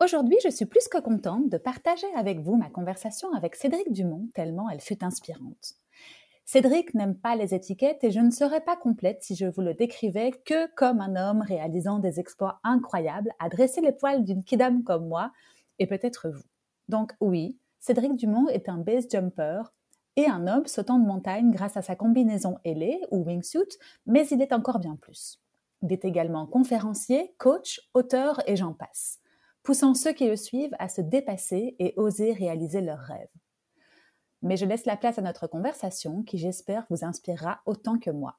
Aujourd'hui, je suis plus que contente de partager avec vous ma conversation avec Cédric Dumont, tellement elle fut inspirante. Cédric n'aime pas les étiquettes et je ne serais pas complète si je vous le décrivais que comme un homme réalisant des exploits incroyables, à dresser les poils d'une kidam comme moi, et peut-être vous. Donc oui, Cédric Dumont est un base jumper et un homme sautant de montagne grâce à sa combinaison ailée ou wingsuit, mais il est encore bien plus. Il est également conférencier, coach, auteur et j'en passe poussant ceux qui le suivent à se dépasser et oser réaliser leurs rêves. Mais je laisse la place à notre conversation qui j'espère vous inspirera autant que moi.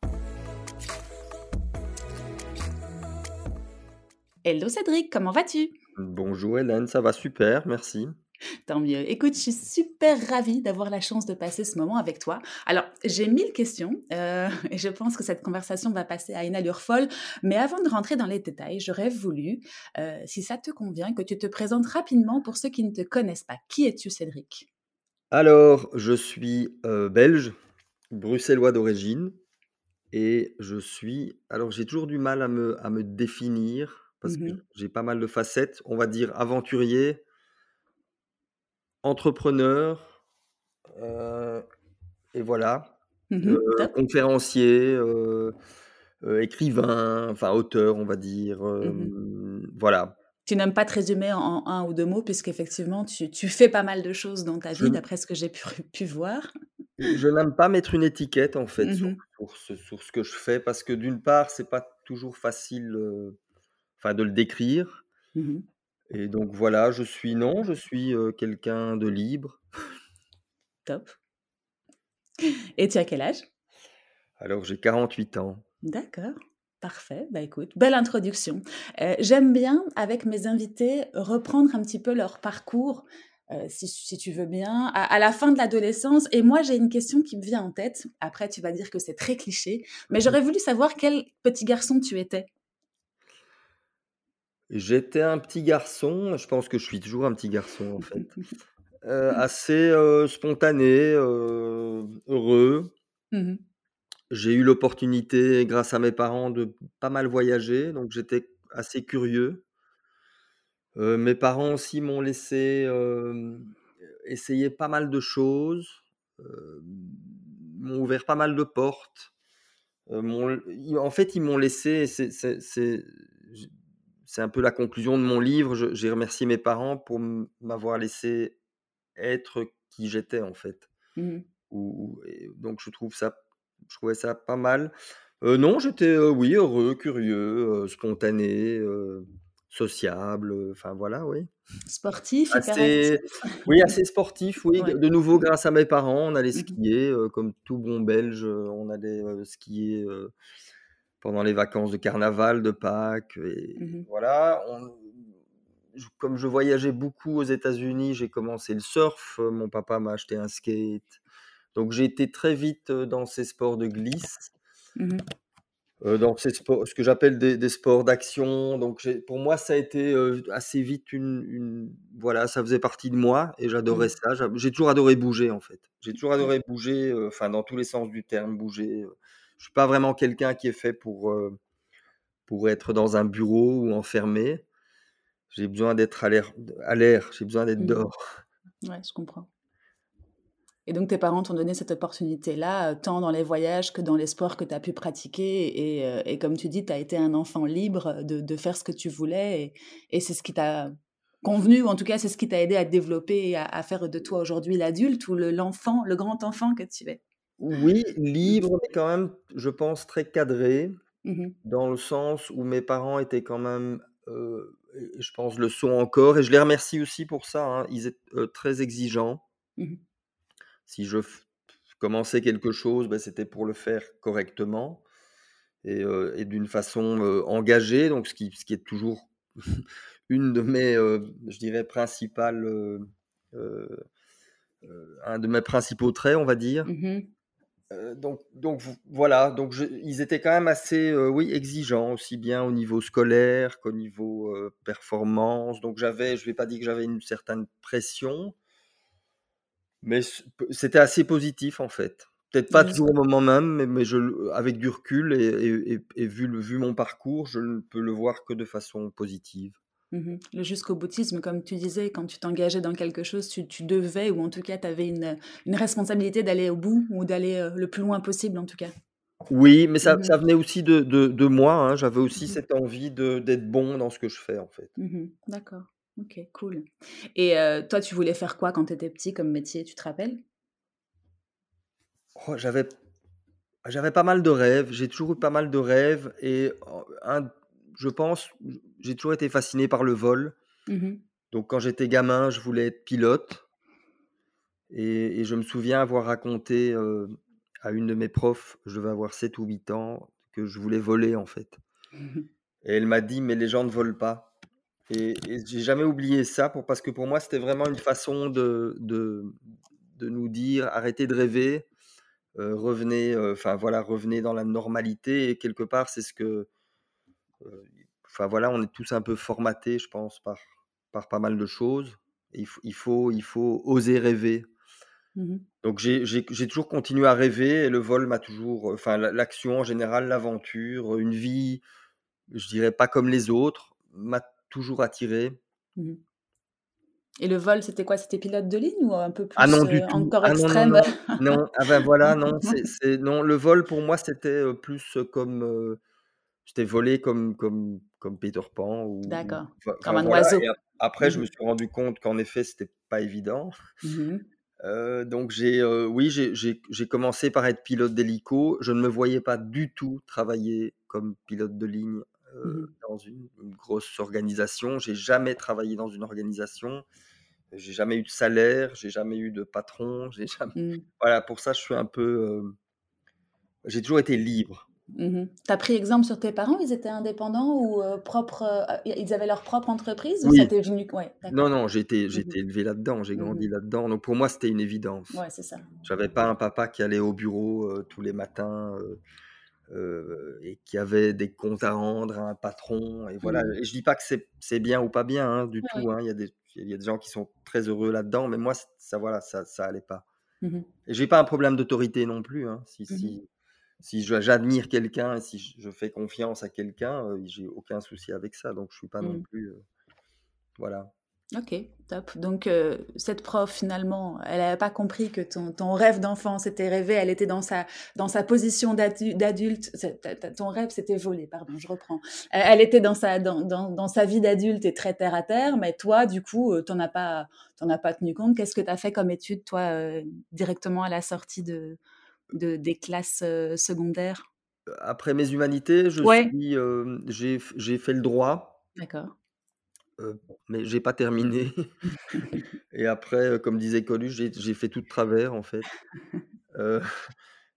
Hello Cédric, comment vas-tu? Bonjour Hélène, ça va super, merci. Tant mieux. Écoute, je suis super ravie d'avoir la chance de passer ce moment avec toi. Alors, j'ai mille questions euh, et je pense que cette conversation va passer à une allure folle. Mais avant de rentrer dans les détails, j'aurais voulu, euh, si ça te convient, que tu te présentes rapidement pour ceux qui ne te connaissent pas. Qui es-tu, Cédric? Alors, je suis euh, belge, bruxellois d'origine et je suis. Alors, j'ai toujours du mal à me, à me définir parce que mmh j'ai pas mal de facettes. On va dire aventurier Entrepreneur, euh, et voilà, Mmh euh, conférencier, euh, écrivain, enfin auteur, on va dire, Mmh voilà. Tu n'aimes pas te résumer en un ou deux mots puisqu'effectivement tu tu fais pas mal de choses dans ta vie d'après ce que j'ai pu pu voir. je n'aime pas mettre une étiquette en fait sur Mmh ce sur ce que je fais parce que d'une part, c'est pas toujours facile, enfin de le décrire. Et donc voilà, je suis non, je suis, quelqu'un de libre. Top. Et tu as quel âge? Alors j'ai 48 ans. D'accord, parfait. Bah, écoute, belle introduction. J'aime bien, avec mes invités, reprendre un petit peu leur parcours, si si tu veux bien, à à la fin de l'adolescence et moi, j'ai une question qui me vient en tête. Après, tu vas dire que c'est très cliché, mais j'aurais voulu savoir quel petit garçon tu étais? J'étais un petit garçon, je pense que je suis toujours un petit garçon en fait, heu, assez, heu, spontané, heu, heureux. Mmh J'ai eu l'opportunité grâce à mes parents de pas mal voyager, donc j'étais assez curieux. Heu, mes parents aussi m'ont laissé, essayer pas mal de choses, hem, m'ont ouvert pas mal de portes, heu, m'ont ils en fait, ils m'ont laissé c'est c'est c'est c'est un peu la conclusion de mon livre. J'ai remercié mes parents pour m'avoir laissé être qui j'étais, en fait. Mmh Ou donc je trouve ça je trouvais ça pas mal. Heu, non, j'étais, heu, oui, heureux, curieux, spontané, sociable, enfin voilà, oui. Sportif? Assez oui, assez sportif, oui. Ouais. De nouveau grâce à mes parents, on allait Mmh mh. skier, comme tout bon Belge, on allait, skier, pendant les vacances de carnaval, de Pâques et Mmh voilà. On je comme je voyageais beaucoup aux États-Unis, j'ai commencé le surf, heu, mon papa m'a acheté un skate. Donc j'ai été très vite, heu, dans ces sports de glisse, Mmh heu, dans ces sports ce que j'appelle des des sports d'action. Donc pour moi, ça a été, assez vite une une voilà, ça faisait partie de moi et j'adorais Mmh. ça. J'a j'ai toujours adoré bouger, en fait. J'ai toujours adoré bouger, enfin dans tous les sens du terme, bouger. Je suis pas vraiment quelqu'un qui est fait pour, heu, pour être dans un bureau ou enfermé. J'ai besoin d'être à l'air à l'air, j'ai besoin d'être mmh. dehors. Ouais, je comprends. Et donc tes parents t'ont donné cette opportunité-là, heu, tant dans les voyages que dans les sports que tu as pu pratiquer et et comme tu dis, tu as été un enfant libre, de de faire ce que tu voulais et et c'est ce qui t'a convenu ou en tout cas, c'est ce qui t'a aidé à te développer et à à faire de toi aujourd'hui l'adulte ou le l'enfant, le grand enfant que tu es? Oui, Mmh. libre, mais quand même, je pense très cadré, Mmh mh. dans le sens où mes parents étaient quand même, je pense le sont encore et je les remercie aussi pour ça, hein. Ils étaient, très exigeants. Mmh mh. Si je commençais quelque chose, bah, c'était pour le faire correctement et d'une façon, engagée, donc ce qui ce qui est toujours une de mes, je dirais, principales, un de mes principaux traits, on va dire. Mmh donc, donc voilà, donc ils étaient quand même assez, oui, exigeants, aussi bien au niveau scolaire qu'au niveau performance. Donc j'avais, je vais pas dire que j'avais une certaine pression, mais c'était assez positif en fait. Peut-être pas toujours au moment même, mais, je, avec du recul et, et, vu, vu mon parcours, je ne peux le voir que de façon positive. Mmh le jusqu'au boutisme, comme tu disais, quand tu t'engageais dans quelque chose, tu, devais, ou en tout cas, tu avais une, une responsabilité d'aller au bout ou d'aller euh, le plus loin possible, en tout cas. Oui, mais ça, mmh ça venait aussi de, de, moi. Hein. J'avais aussi mmh cette envie d'être bon dans ce que je fais, en fait. D'accord. Ok, cool. Et euh, toi, tu voulais faire quoi quand tu étais petit comme métier, tu te rappelles? Oh, J'avais j'avais pas mal de rêves, j'ai toujours eu pas mal de rêves et oh, un, je pense, j'ai toujours été fasciné par le vol. Mmh Donc quand j'étais gamin, je voulais être pilote. Et, je me souviens avoir raconté à une de mes profs, je devais avoir 7 ou 8 ans, que je voulais voler en fait. Mmh et elle m'a dit, mais les gens ne volent pas. Et, et j'ai jamais oublié ça pour, parce que pour moi, c'était vraiment une façon de, de, de, nous dire arrêtez de rêver, revenez, enfin voilà, revenez dans la normalité. Et quelque part, c'est ce que enfin voilà, on est tous un peu formatés, je pense, par, par pas mal de choses. Il faut, il faut, il faut oser rêver. Mmh Donc j'ai toujours continué à rêver et le vol m'a toujours, enfin l'action en général, l'aventure, une vie, je dirais pas comme les autres, m'a toujours attiré. Mmh et le vol, c'était quoi? C'était pilote de ligne ou un peu plus ah non, du tout. encore ah extrême non, non, non. ah ben voilà, non, c'est non, le vol pour moi c'était plus comme J'étais volé comme, comme, comme Peter Pan. Ou, D'accord, comme un oiseau. après, je me mmh suis rendu compte qu'en effet, c'était pas évident. Mmh euh, donc, j'ai, euh, oui, j'ai commencé par être pilote d'hélico. Je ne me voyais pas du tout travailler comme pilote de ligne euh, mmh dans une, grosse organisation. J'ai jamais travaillé dans une organisation. J'ai jamais eu de salaire. J'ai jamais eu de patron. J'ai jamais... Voilà, pour ça, je suis un peu. j'ai toujours été libre. Mmh tu as pris exemple sur tes parents, ils étaient indépendants ou euh, propres, euh, ils avaient leur propre entreprise ou Oui. ça t'est venu ouais, Non, non, j'ai été, mmh élevé là-dedans, j'ai Mmh grandi là-dedans. Donc pour moi, c'était une évidence. Ouais, c'est ça. J'avais pas un papa qui allait au bureau euh, tous les matins et qui avait des comptes à rendre à un patron. Et voilà. Mmh. Et je dis pas que c'est bien ou pas bien hein, du tout. hein. Il y a des, y a des gens qui sont très heureux là-dedans, mais moi, ça, voilà, ça, ça allait pas. Et j'ai pas un problème d'autorité non plus. hein. Si, si, si j'admire quelqu'un et si je fais confiance à quelqu'un, euh, j'ai aucun souci avec ça. Donc je suis pas non mmh. plus, euh, voilà. Ok, top. Donc euh, cette prof finalement, elle n'avait pas compris que ton, ton rêve d'enfant s'était rêvé, elle était dans sa, dans sa position d'adulte. Ton rêve s'était volé, pardon, je reprends. Elle était dans sa, dans, dans, dans sa vie d'adulte et très terre à terre, mais toi, du coup, tu n'en as, pas, as pas tenu compte. Qu'est-ce que tu as fait comme étude, toi, directement à la sortie de, de, des classes secondaires? Après mes humanités, je suis, j'ai fait le droit. D'accord. mais j'ai pas terminé. Et après, comme disait Coluche, j'ai fait tout de travers en fait.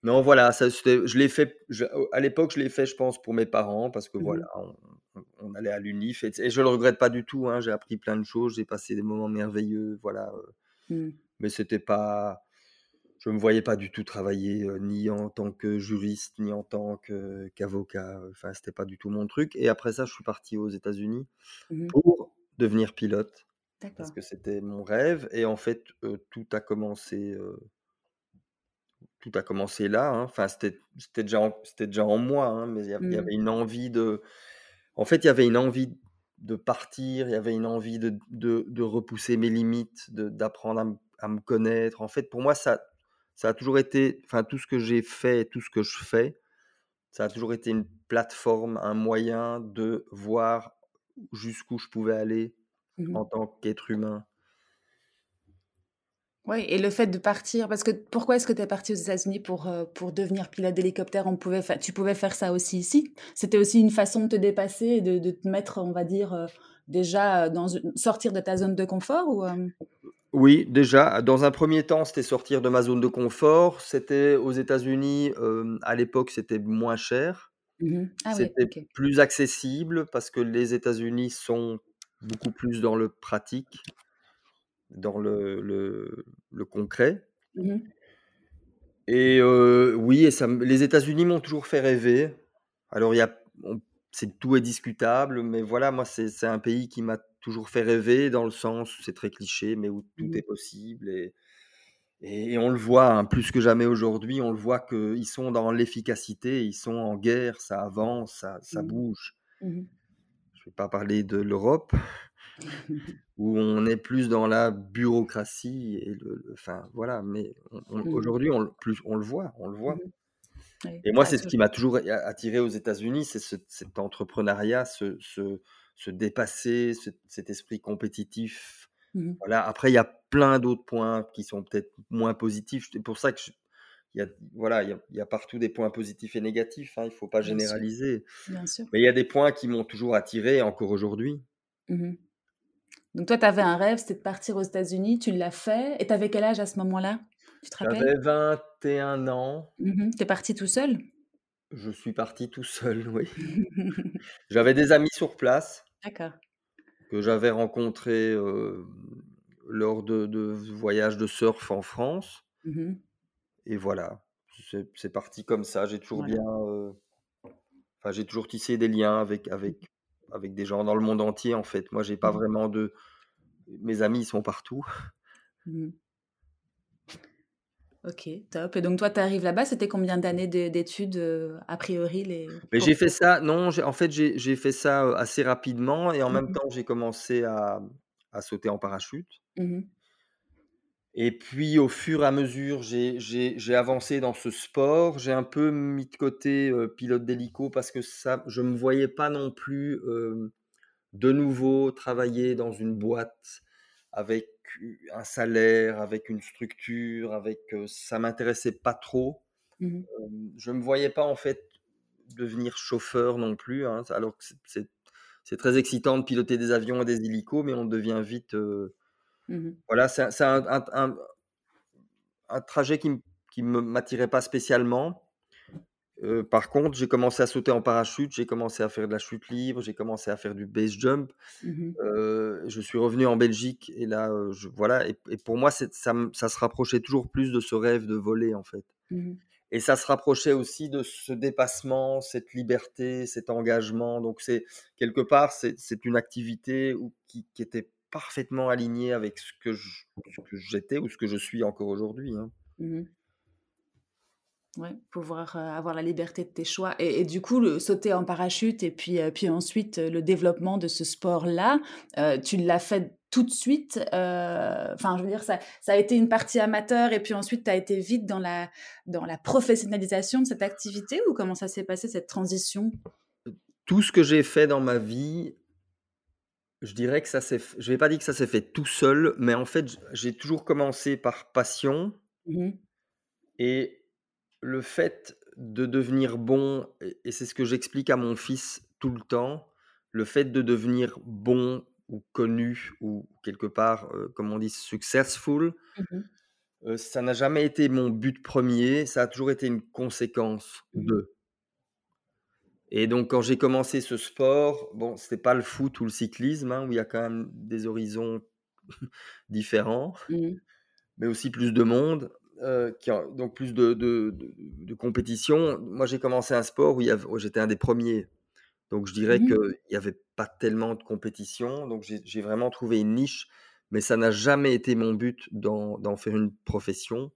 non, voilà, ça, je l'ai fait. à l'époque, je l'ai fait, je pense, pour mes parents parce que mmh voilà, on, allait à l'UNIF et, je le regrette pas du tout. Hein, j'ai appris plein de choses, j'ai passé des moments merveilleux, voilà. Mmh. Mais c'était pas je ne me voyais pas du tout travailler ni en tant que juriste, ni en tant qu'avocat. enfin, c'était pas du tout mon truc. Et après ça, je suis parti aux États-Unis mmh pour devenir pilote. Parce que c'était mon rêve. Et en fait, tout a commencé. tout a commencé là. Hein. Enfin, c'était déjà, en, déjà en moi, hein, mais il y, avait mmh. une envie de. En fait, il y avait une envie de partir, il y avait une envie de, de, repousser mes limites, d'apprendre à, à, me connaître. En fait, pour moi, ça, ça a toujours été, enfin tout ce que j'ai fait tout ce que je fais, ça a toujours été une plateforme, un moyen de voir jusqu'où je pouvais aller mmh en tant qu'être humain. Oui, et le fait de partir, parce que pourquoi est-ce que tu es parti aux États-Unis pour, euh, pour devenir pilote d'hélicoptère? On pouvait Tu pouvais faire ça aussi ici? C'était aussi une façon de te dépasser et de, de te mettre, on va dire, euh, déjà dans sortir de ta zone de confort ou, euh? Oui, déjà, dans un premier temps, c'était sortir de ma zone de confort. C'était aux États-Unis, à l'époque, c'était moins cher. Mmh ah c'était plus accessible parce que les États-Unis sont beaucoup plus dans le pratique, dans le le le concret. Mmh Et heu, oui et ça me les États-Unis m'ont toujours fait rêver. Alors il y a on c'est tout est discutable, mais voilà, moi c'est c'est un pays qui m'a toujours fait rêver dans le sens où c'est très cliché, mais où tout Mmh est possible et et on le voit, hein, plus que jamais aujourd'hui, on le voit qu'ils sont dans l'efficacité, ils sont en guerre, ça avance, ça ça Mmh. bouge. Mmh Je vais pas parler de l'Europe, où on est plus dans la bureaucratie et le le enfin voilà, mais Mmh aujourd'hui on on le voit, on le voit. Mmh Et moi, a c'est ce qui m'a toujours a attiré aux États-Unis, c'est ce cet entrepreneuriat, ce ce se dépasser, cet cet esprit compétitif. mmh Voilà, après il y a plein d'autres points qui sont peut-être moins positifs. C'est pour ça que je il y a voilà, il y a il y a partout des points positifs et négatifs, hein, il faut pas Bien sûr, généraliser. bien sûr. Mais il y a des points qui m'ont toujours attiré encore aujourd'hui. Mmh Donc toi, tu avais un rêve, c'était de partir aux États-Unis, tu l'as fait et tu avais quel âge à ce moment-là? Tu te rappelles? J'avais 21 ans, Mmh mh. Tu es parti tout seul? je suis parti tout seul, oui. J'avais des amis sur place D'accord. que j'avais rencontrés, hem, lors de de voyages de surf en France Mmh et voilà, c'est c'est parti comme ça. J'ai toujours Voilà. bien, enfin, j'ai toujours tissé des liens avec avec avec des gens dans le monde entier, en fait. Moi, j'ai pas Mmh mh. vraiment de mes amis, ils sont partout. Mmh OK, top et donc toi, tu arrives là-bas, c'était combien d'années d'é d'études, heu, a priori les Mais j'ai fait ça non, en fait, j'ai fait ça, heu, assez rapidement et en mmh même mh. temps, j'ai commencé à à sauter en parachute. Mmh Et puis au fur et à mesure, j'ai avancé dans ce sport. J'ai un peu mis de côté, heu, pilote d'hélico parce que ça je me voyais pas non plus, de nouveau travailler dans une boîte avec un salaire, avec une structure, avec, ça m'intéressait pas trop. Mmh je me voyais pas en fait devenir chauffeur non plus, hein, alors que c'est c'est très excitant de piloter des avions et des hélicos, mais on devient vite, Mmh voilà, c'est un un un trajet qui me m'attirait pas spécialement. Par contre, j'ai commencé à sauter en parachute, j'ai commencé à faire de la chute libre, j'ai commencé à faire du base jump. Mmh je suis revenu en Belgique et là, je voilà et et pour moi, ça se rapprochait toujours plus de ce rêve de voler, en fait. Mmh et ça se rapprochait aussi de ce dépassement, cette liberté, cet engagement. Donc c'est quelque part, c'est une activité où qui qui était parfaitement alignée avec ce que je ce que j'étais ou ce que je suis encore aujourd'hui, hein. Mmh Ouais, pouvoir, heu, avoir la liberté de tes choix et et du coup, le sauter en parachute et puis, heu, puis ensuite, heu, le développement de ce sport-là, tu l'as fait tout de suite? Enfin, je veux dire, ça ça a été une partie amateur et puis ensuite tu as été vite dans la dans la professionnalisation de cette activité ou comment ça s'est passé cette transition? Tout ce que j'ai fait dans ma vie, je dirais que ça s'est je vais pas dire que ça s'est fait tout seul, mais en fait, j'ai toujours commencé par passion Mmh et le fait de devenir bon et c'est ce que j'explique à mon fils tout le temps, le fait de devenir bon ou connu ou quelque part, comme on dit successful, Mmh ça n'a jamais été mon but premier. ça a toujours été une conséquence Mmh de. Et donc quand j'ai commencé ce sport, bon, c'était pas le foot ou le cyclisme, hein, où il y a quand même des horizons différents, Mmh mais aussi plus de monde, heu, qui a donc plus de de de de compétition. Moi, j'ai commencé un sport où j'étais un des premiers, donc je dirais Mmh. qu'il y avait pas tellement de compétition, donc j'ai vraiment trouvé une niche, mais ça n'a jamais été mon but d'en faire une profession.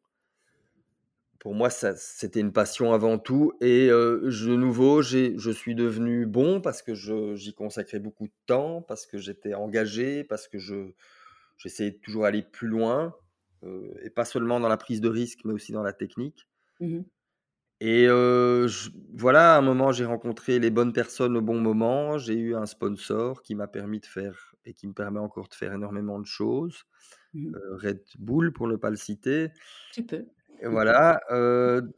Pour moi, c'était une passion avant tout. Et je de nouveau, je suis devenu bon parce que j'y consacrais beaucoup de temps, parce que j'étais engagé, parce que je j'essayais toujours aller plus loin, et pas seulement dans la prise de risque, mais aussi dans la technique. Mmh et voilà, à un moment, j'ai rencontré les bonnes personnes au bon moment. J'ai eu un sponsor qui m'a permis de faire et qui me permet encore de faire énormément de choses, Mmh Red Bull pour ne pas le citer. Tu peux. Et voilà,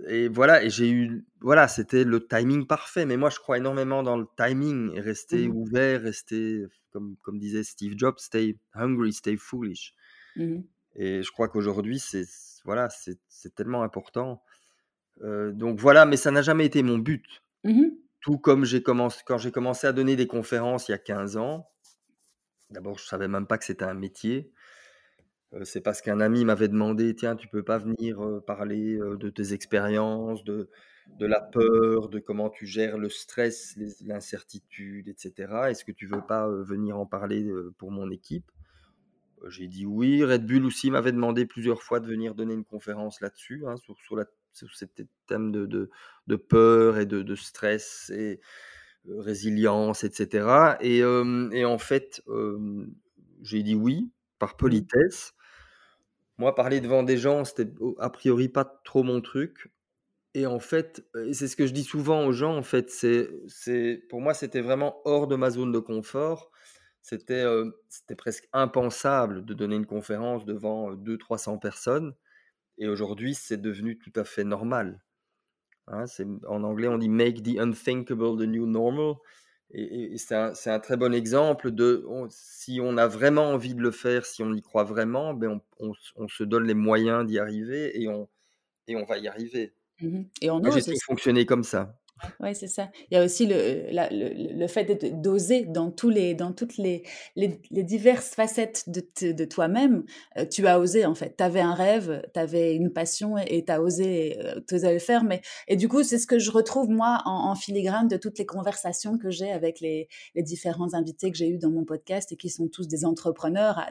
et voilà et j'ai eu voilà, c'était le timing parfait. Mais moi, je crois énormément dans le timing et rester Mmh ouvert, rester comme comme disait Steve Jobs: «Stay hungry, stay foolish» Mmh et je crois qu'aujourd'hui, c'est voilà, c'est tellement important. Donc voilà, mais ça n'a jamais été mon but. Mmh Tout comme j'ai commencé quand j'ai commencé à donner des conférences il y a 15 ans, d'abord, je savais même pas que c'était un métier. Euh, c'est parce qu'un ami m'avait demandé: «Tiens, tu peux pas venir, parler, de tes expériences, de de la peur, de comment tu gères le stress, l'incertitude et cetera. Est-ce que tu veux pas, venir en parler, pour mon équipe?» J'ai dit: «Oui». Red Bull aussi m'avait demandé plusieurs fois de venir donner une conférence là-dessus, hein, sur sur la sur ces thèmes de de de peur et de de stress et heu, résilience et cetera et en fait, j'ai dit: «Oui», par Mmh. politesse. Moi, parler devant des gens, c'était au a priori pas trop mon truc et en fait, et c'est ce que je dis souvent aux gens, en fait, c'est pour moi, c'était vraiment hors de ma zone de confort. C'était, c'était presque impensable de donner une conférence devant, heu, 200-300 personnes et aujourd'hui, c'est devenu tout à fait normal, hein. En anglais, on dit: «Make the unthinkable the new normal» et et et c'est un très bon exemple de on si on a vraiment envie de le faire, si on y croit vraiment, beh, on on se on se donne les moyens d'y arriver et on et on va y arriver. Mmh et on Moi, j'ai toujours fonctionné comme ça. Ouais, c'est ça. Il y a aussi le la le le fait d'oser dans dans toutes les les les diverses facettes de de toi-même, heu, tu as osé en fait. Tu avais un rêve, tu avais une passion et tu as osé, osais le faire mais et du coup, c'est ce que je retrouve moi en filigrane de toutes les conversations que j'ai avec les les différents invités que j'ai eus dans mon podcast et qui sont tous des entrepreneurs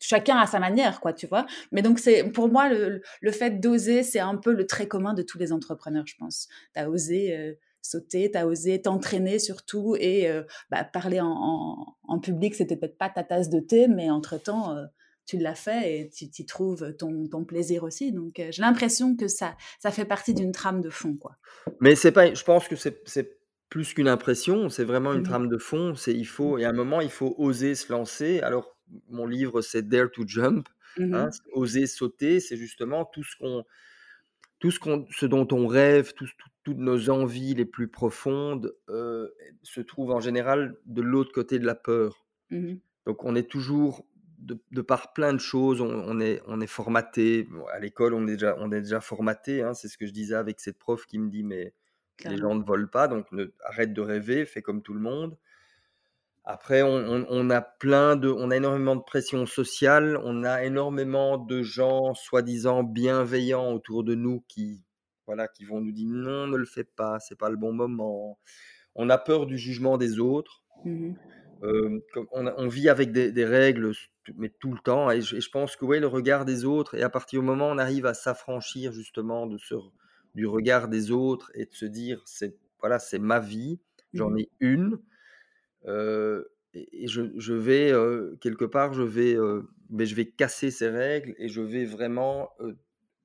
chacun à sa manière quoi, tu vois? Mais donc c'est pour moi le le fait d'oser, c'est un peu le trait commun de tous les entrepreneurs, je pense. Tu as osé, heu, sauter, tu as osé t'entraîner surtout et heu, bah, parler en en en public, c'était peut-être pas ta tasse de thé, mais entre temps, heu, tu l'as fait et tu tu trouves ton ton plaisir aussi. Donc j'ai l'impression que ça ça fait partie d'une trame de fond, quoi. Mais c'est pas je pense que c'est plus qu'une impression, c'est vraiment une Mmh mh. trame de fond. C'est il faut y a un moment, il faut oser se lancer. Alors, mon livre, c'est Dare to Jump, Mmh hein, oser sauter, c'est justement tout ce qu'on tout ce qu'on ce dont on rêve, tout tout toutes nos envies les plus profondes, heu, se trouvent en général de l'autre côté de la peur. Mmh mh. Donc on est toujours de de par plein de choses, on on est on est formaté. À l'école, on est déjà on est déjà formaté, hein. C'est ce que je disais avec cette prof qui me dit: «Mais les gens ne volent pas, donc ne arrête de rêver, fais comme tout le monde». Après, on on on a plein de on a énormément de pression sociale, on a énormément de gens soi-disant bienveillants autour de nous qui, voilà, qui vont nous dire: «Non, ne le fais pas, c'est pas le bon moment». On a peur du jugement des autres. Mmh on vit avec des des règles mais tout le temps et je et je pense que, ouais, le regard des autres et à partir du moment où on arrive à s'affranchir justement de ce du regard des autres et de se dire: «C'est voilà, c'est ma vie, Mmh j'en mh. ai une, et et je je vais, heu, quelque part, je vais, heu, beh, je vais casser ces règles et je vais vraiment,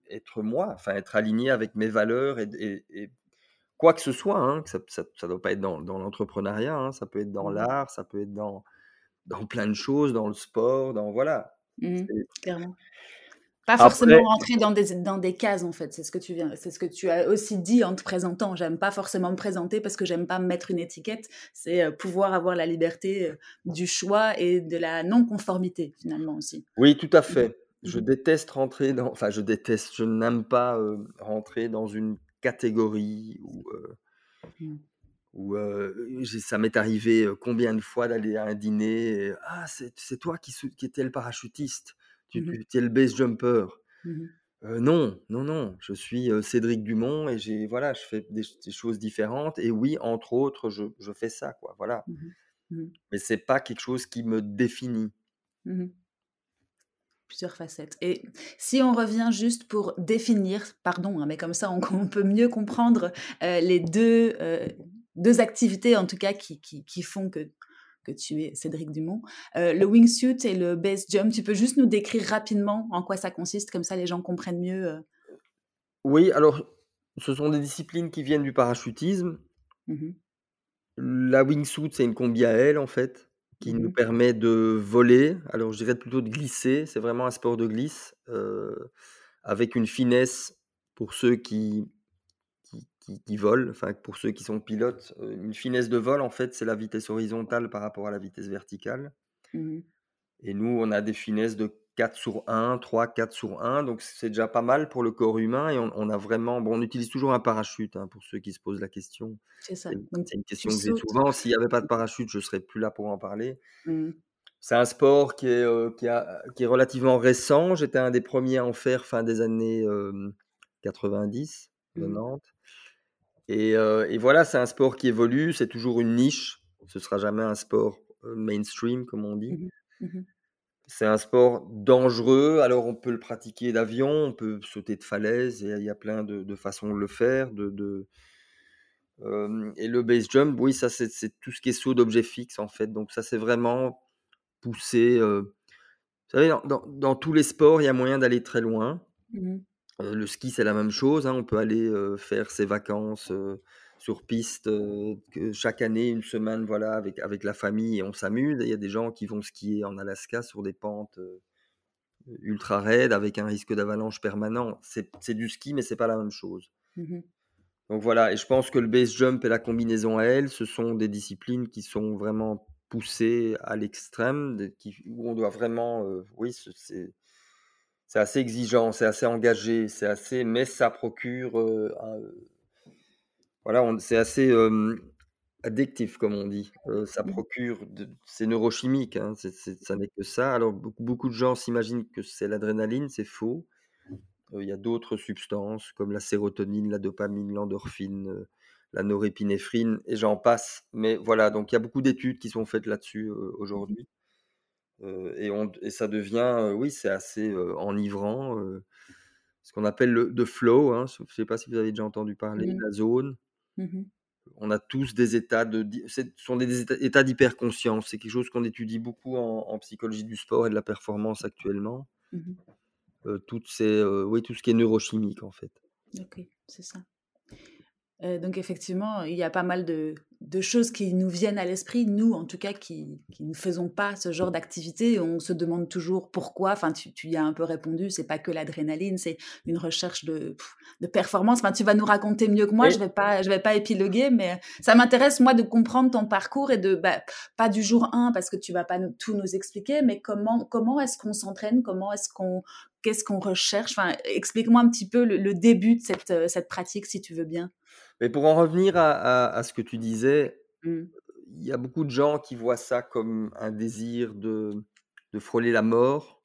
être moi, enfin être aligné avec mes valeurs et d et et quoi que ce soit, hein, que ça ça doit pas être dans dans l'entrepreneuriat, hein, ça peut être dans Mmh mh. l'art, ça peut être dans dans plein de choses, dans le sport, dans voilà. Mmh Clairement. Pas après forcément rentrer dans des dans des cases, en fait, c'est ce que tu viens c'est ce que tu as aussi dit en te présentant. J'aime pas forcément me présenter parce que j'aime pas me mettre une étiquette. C'est, heu, pouvoir avoir la liberté, heu, du choix et de la non-conformité, finalement aussi. oui, tout à fait. Mmh Je déteste rentrer dans enfin je déteste, je n'aime pas, heu, rentrer dans une catégorie ou, heu Mmh. ça m'est arrivé, combien de fois d'aller à un dîner et: «Ah, c'est toi qui qui étais le parachutiste, tu tu es le base jumper». Mmh non, non, non, je suis, Cédric Dumont et j'ai voilà, je fais des ch des choses différentes et oui, entre autres, je je fais ça, quoi, voilà. Mmh. Mais c'est pas quelque chose qui me définit. Mmh mh. Plusieurs facettes et si on revient juste pour définir, pardon, hein, mais comme ça on on peut mieux comprendre, les 2, heu, 2 activités en tout cas qui qui qui font que que tu es Cédric Dumont. Heu, le wingsuit et le base jump, tu peux juste nous décrire rapidement en quoi ça consiste? Comme ça les gens comprennent mieux, heu Oui, alors, ce sont des disciplines qui viennent du parachutisme. mmh mh. La wingsuit, c'est une combi à ailes, en fait, qui Mmh nous permet de voler. Alors, je dirais plutôt de glisser. C'est vraiment un sport de glisse, heu, avec une finesse pour ceux qui qui volent, enfin, pour ceux qui sont pilotes, heu, une finesse de vol, en fait, c'est la vitesse horizontale par rapport à la vitesse verticale Mmh mh. et nous, on a des finesses de 4 sur 1, 3-4 sur 1, donc c'est déjà pas mal pour le corps humain et on on a vraiment bon, on utilise toujours un parachute, hein, pour ceux qui se posent la question. C'est ça, c'est une question que j'ai souvent. S'il y avait pas de parachute, je serais plus là pour en parler. mmh mh. C'est un sport qui est, euh, qui, a- qui est relativement récent. J'étais un des premiers à en faire fin des années euh, 90, Mhm. 90. Et, euh, et voilà, c'est un sport qui évolue. C'est toujours une niche. Ce sera jamais un sport euh, mainstream, comme on dit. Mhm. Mhm. C'est un sport dangereux. Alors, on peut le pratiquer d'avion, on peut sauter de falaise. Et il y a plein de, de façons de le faire. De, de- euh, et le base jump, oui, ça, c'est tout ce qui est saut d'objet fixe, en fait. Donc, ça, c'est vraiment poussé. euh, Vous savez, dans, dans- dans tous les sports, il y a moyen d'aller très loin. Mhm. Euh, le ski, c'est la même chose. hein, On peut aller euh, faire ses vacances euh, sur piste que chaque année, une semaine, voilà, avec, avec la famille et on s'amuse. Il y a des gens qui vont skier en Alaska sur des pentes ultra raides avec un risque d'avalanche permanent. C'est du ski, mais c'est pas la même chose. Mhm. Donc voilà, et je pense que le base jump et la combinaison à elle, ce sont des disciplines qui sont vraiment poussées à l'extrême, où on doit vraiment, oui, ce- c'est c'est assez exigeant, c'est assez engagé, c'est assez, mais ça procure, euh, un- voilà, c'est assez euh, addictif comme on dit. Euh, ça Mhm. procure, de- c'est neurochimique, hein, ça n'est que ça. Alors beaucoup, beaucoup de gens s'imaginent que c'est l'adrénaline, c'est faux. Euh, Il y a d'autres substances comme la sérotonine, la dopamine, l'endorphine, euh, la norépinéphrine, et j'en passe. Mais voilà, donc il y a beaucoup d'études qui sont faites là-dessus euh, Mhm. aujourd'hui. Et, on, et ça devient, oui, c'est assez enivrant. ce qu'on appelle le de flow. hein, je ne sais pas si vous avez déjà entendu parler, Mhm. la zone. Mhm. On a tous des états de, ce sont des états, d'hyperconscience. C'est quelque chose qu'on étudie beaucoup en, en psychologie du sport et de la performance actuellement. Euh, toutes ces, euh, oui, tout ce qui est neurochimique en fait. Ok, c'est ça. Euh, donc effectivement, il y a pas mal de, de choses qui nous viennent à l'esprit, nous en tout cas qui, qui ne faisons pas ce genre d'activité. On se demande toujours pourquoi. Enfin, tu, tu y as un peu répondu, c'est pas que l'adrénaline, c'est une recherche de, de performance. Enfin, tu vas nous raconter mieux que moi, Oui. je vais pas, je vais pas épiloguer, mais ça m'intéresse moi de comprendre ton parcours et de, bah, pas du jour 1 parce que tu vas pas nous- tout nous expliquer, mais comment, comment est-ce qu'on s'entraîne, comment est-ce qu'on, qu'est-ce qu'on recherche? Enfin, explique-moi un petit peu le, le début de cette, euh, cette pratique si tu veux bien. Mais pour en revenir à, à- à ce que tu disais, Mm. il y a beaucoup de gens qui voient ça comme un désir de, de frôler la mort.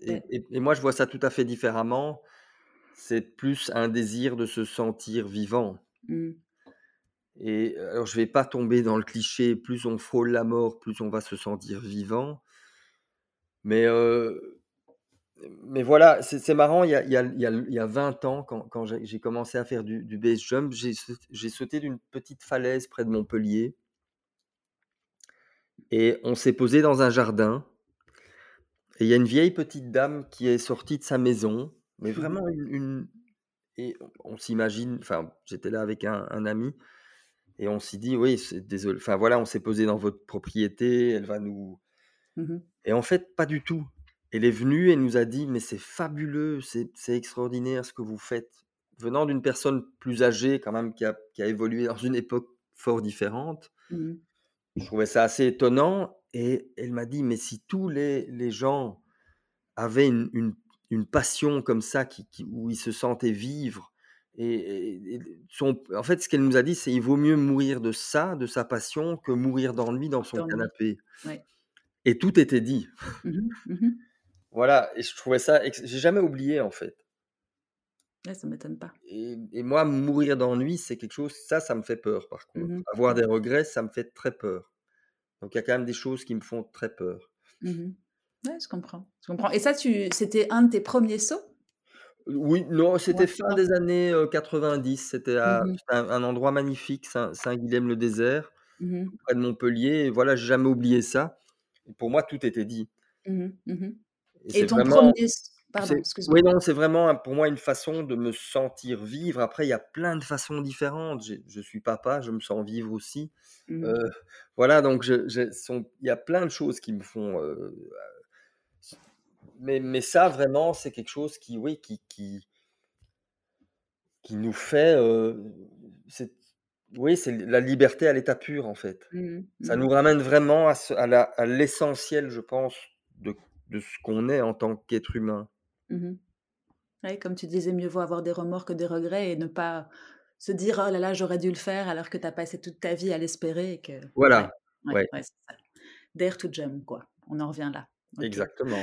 Et, Ouais. et- et moi, je vois ça tout à fait différemment. C'est plus un désir de se sentir vivant. Mm. Et alors, je vais pas tomber dans le cliché, plus on frôle la mort, plus on va se sentir vivant. Mais, euh, mais voilà, c'est marrant, il y a, il y a- il y a- il y a 20 ans, quand, quand j'ai commencé à faire du, du base jump, j'ai sau- j'ai sauté d'une petite falaise près de Montpellier. Et on s'est posé dans un jardin. Et il y a une vieille petite dame qui est sortie de sa maison, mais vraiment une... une- et on, s'imagine, enfin, j'étais là avec un, un ami, et on s'est dit, oui, c'est désolé, enfin voilà, on s'est posé dans votre propriété, elle va nous... Mhm. Et en fait, pas du tout. Elle est venue et nous a dit, mais c'est fabuleux, c'est extraordinaire ce que vous faites. Venant d'une personne plus âgée, quand même, qui a, qui a évolué dans une époque fort différente, Mhm. je trouvais ça assez étonnant. Et elle m'a dit, mais si tous les, les gens avaient une, une, une passion comme ça, qui, qui- où ils se sentaient vivre, et, et- et son- en fait, ce qu'elle nous a dit, c'est il vaut mieux mourir de ça, de sa passion, que mourir d'ennui dans son canapé. Ouais. Et tout était dit. Mhm. Mhm. Voilà, et je trouvais ça, j'ai jamais oublié en fait. Ouais, ça m'étonne pas. Et, et moi, mourir d'ennui, c'est quelque chose, ça, ça me fait peur par contre. Mhm. Avoir des regrets, ça me fait très peur. Donc il y a quand même des choses qui me font très peur. Mhm. Ouais, je comprends. Je comprends. Et ça, tu, c'était un de tes premiers sauts? Oui, non, c'était Ouais, fin des années euh, 90. C'était c'était un, un endroit magnifique, Saint- Saint-Guilhem-le-Désert, près de Montpellier. Et voilà, j'ai jamais oublié ça. Et pour moi, tout était dit. Et Et ton vraiment, premier... Pardon, excuse-moi. oui, non, c'est vraiment pour moi une façon de me sentir vivre. Après, il y a plein de façons différentes. Je suis papa, je me sens vivre aussi. Mhm. Euh, voilà, donc je, je- son- il y a plein de choses qui me font. euh, mais, mais ça, vraiment, c'est quelque chose qui, oui, qui, qui, qui nous fait. euh, c'est, oui, c'est la liberté à l'état pur, en fait. Mhm. Ça Mhm. nous ramène vraiment à, ce- à la- à l'essentiel, je pense, de, de ce qu'on est en tant qu'être humain. Ouais, comme tu disais, mieux vaut avoir des remords que des regrets et ne pas se dire oh là là, j'aurais dû le faire alors que tu as passé toute ta vie à l'espérer et que. Voilà, Ouais, ouais. ça. Dare to jump, quoi. on en revient là. Exactement.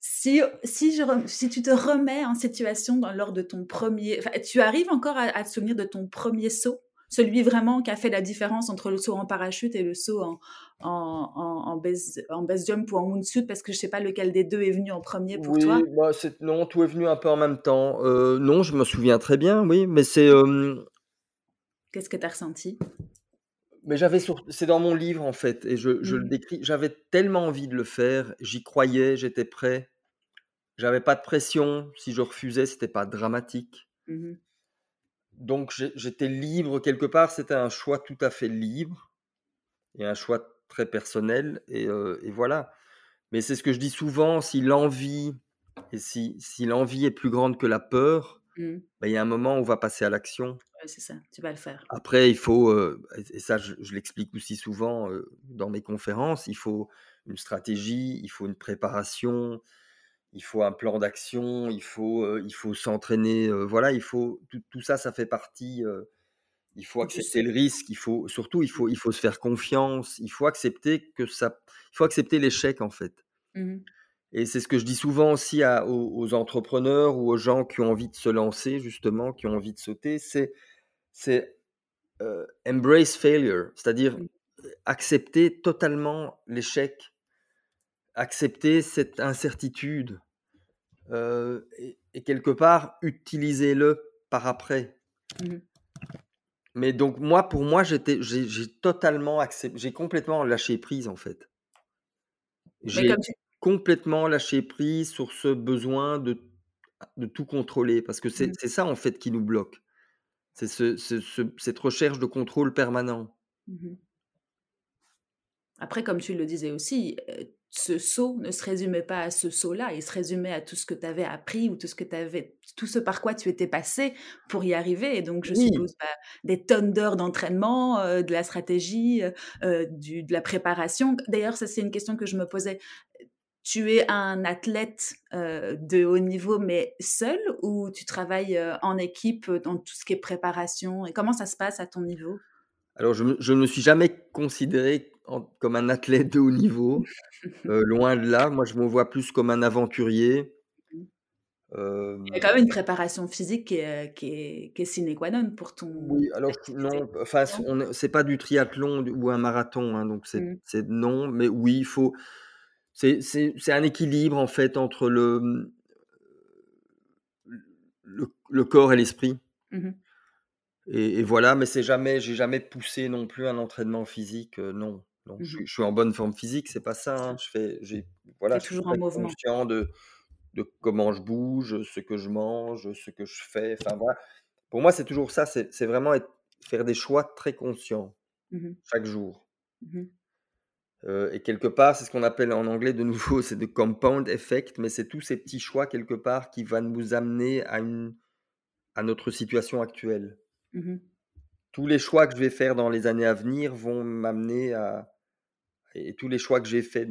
si, si, je, si tu te remets en situation dans, lors de ton premier... Tu arrives encore à, te souvenir de ton premier saut? Celui vraiment qui a fait la différence entre le saut en parachute et le saut en, en, en, base, en base jump ou en moonsuit parce que je sais pas lequel des deux est venu en premier pour toi. Bah non, tout est venu un peu en même temps. non, je me souviens très bien, oui, mais c'est. Qu'est-ce que tu as ressenti? Mais j'avais c'est dans mon livre en fait, et je, je le mmh. décris. J'avais tellement envie de le faire, j'y croyais, j'étais prêt. J'avais pas de pression. Si je refusais, c'était pas dramatique. Mmh Donc j'étais libre quelque part. C'était un choix tout à fait libre et un choix très personnel. Et, et voilà. Mais c'est ce que je dis souvent. Si l'envie et si, si l'envie est plus grande que la peur, mmh. bah, il y a un moment où on va passer à l'action c'est ça, tu vas le faire. Après, il faut, et ça je, l'explique aussi souvent dans mes conférences, il faut une stratégie, il faut une préparation, il faut un plan d'action, il faut, il faut s'entraîner. voilà, il faut tout, ça, ça fait partie. il faut accepter le risque. Il faut surtout, il faut, il faut se faire confiance. Il faut accepter que ça, il faut accepter l'échec en fait. Mmh et c'est ce que je dis souvent aussi aux, entrepreneurs ou aux gens qui ont envie de se lancer, justement, qui ont envie de sauter, c'est, c'est embrace failure, c'est-à-dire mmh. accepter totalement l'échec, accepter cette incertitude et, quelque part utiliser-le par après. Mmh Mais donc moi, pour moi, j'étais, j'ai, totalement accepté, j'ai complètement lâché prise en fait. J'ai, complètement lâcher prise sur ce besoin de, de tout contrôler, parce que c'est mmh. ça en fait qui nous bloque. C'est ce, cette recherche de contrôle permanent. Mmh Après, comme tu le disais aussi, ce saut ne se résumait pas à ce saut-là, il se résumait à tout ce que tu avais appris ou tout ce que avais, tout ce par quoi tu étais passé pour y arriver. Et donc, je suppose bah, des tonnes d'heures d'entraînement, de la stratégie, du, de la préparation. D'ailleurs, ça c'est une question que je me posais tu es un athlète de haut niveau, mais seul, ou tu travailles en équipe dans tout ce qui est préparation? Et comment ça se passe à ton niveau? Alors, je ne me suis jamais considéré comme un athlète de haut niveau, loin de là. Moi, je me vois plus comme un aventurier. Mmh. Il y a quand même une préparation physique qui est, qui est, sine qua non pour ton. Oui, alors non, enfin, c'est pas du triathlon ou un marathon, hein, donc c'est non, mais oui, il faut c'est un équilibre en fait entre le, le, corps et l'esprit. Mmh et, voilà, mais c'est jamais, j'ai jamais poussé non plus un entraînement physique, non. Mmh je, suis en bonne forme physique, c'est pas ça. Hein, je fais, j'ai, voilà, je suis conscient de, de comment je bouge, ce que je mange, ce que je fais. Enfin voilà. Pour moi, c'est toujours ça. C'est vraiment être, faire des choix très conscients chaque jour et quelque part, c'est ce qu'on appelle en anglais de nouveau, c'est de compound effect, mais c'est tous ces petits choix quelque part qui vont nous amener à, une, à notre situation actuelle. Mmh tous les choix que je vais faire dans les années à venir vont m'amener à... Et tous les choix que j'ai faits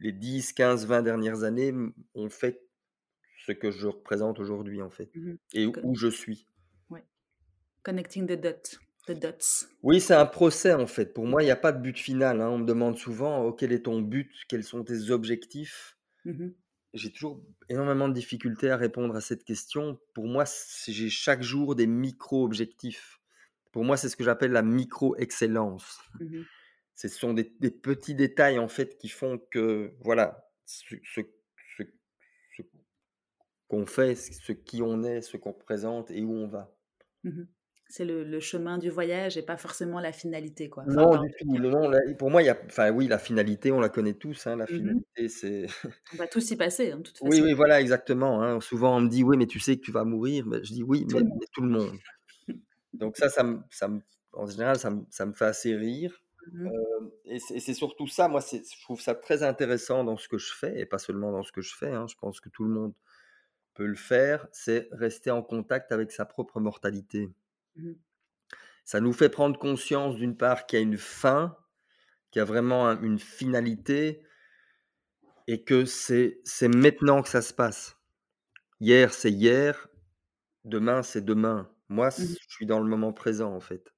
les 10, 15, 20 dernières années ont fait ce que je représente aujourd'hui, en fait, mmh et où je suis. Ouais. Connecting the dots. Oui, c'est un procès en fait. Pour moi, il n'y a pas de but final. Hein. On me demande souvent oh, quel est ton but, quels sont tes objectifs? Mmh j'ai toujours énormément de difficultés à répondre à cette question. Pour moi, j'ai chaque jour des micro-objectifs. Pour moi, c'est ce que j'appelle la micro-excellence. Mmh ce sont des, petits détails en fait qui font que voilà ce, qu'on fait, ce qui on est, ce qu'on représente et où on va. Mmh c'est le, chemin du voyage et pas forcément la finalité. Quoi. non, du tout. Non, pour moi, il y a, enfin, oui, la finalité, on la connaît tous. Hein, la mmh finalité, c'est. on va tous y passer, hein, de toute façon. Oui, oui, voilà, exactement. Hein. Souvent, on me dit, oui, mais tu sais que tu vas mourir. Mais je dis, oui, mais, tout le monde. Donc, ça, ça, ça en général, ça me, ça me fait assez rire. Mmh euh, et c'est surtout ça, moi, je trouve ça très intéressant dans ce que je fais, et pas seulement dans ce que je fais. je pense que tout le monde peut le faire, c'est rester en contact avec sa propre mortalité. Mmh Ça nous fait prendre conscience d'une part qu'il y a une fin, qu'il y a vraiment une finalité et que c'est maintenant que ça se passe. Hier, c'est hier, demain, c'est demain. Moi, mmh je suis dans le moment présent en fait.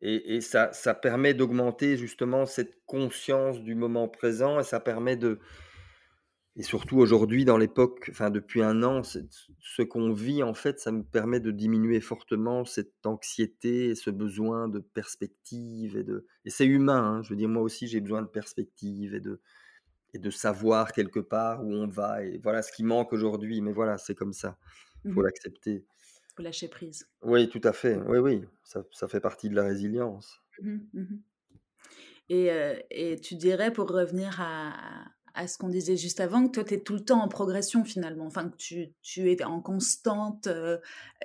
Et, et ça, ça permet d'augmenter justement cette conscience du moment présent et ça permet de, et surtout aujourd'hui, dans l'époque, enfin depuis un an, ce qu'on vit, en fait, ça me permet de diminuer fortement cette anxiété et ce besoin de perspective. Et, de... et c'est humain, hein, je veux dire, moi aussi j'ai besoin de perspective et de, et de savoir quelque part où on va. Et voilà ce qui manque aujourd'hui, mais voilà, c'est comme ça. Il faut mmh l'accepter. Lâcher prise. Oui, tout à fait. Oui, oui, ça, ça fait partie de la résilience. Mmh mmh et, et, tu dirais, pour revenir à, à ce qu'on disait juste avant, que toi, tu es tout le temps en progression finalement, enfin que tu, tu es en constante euh,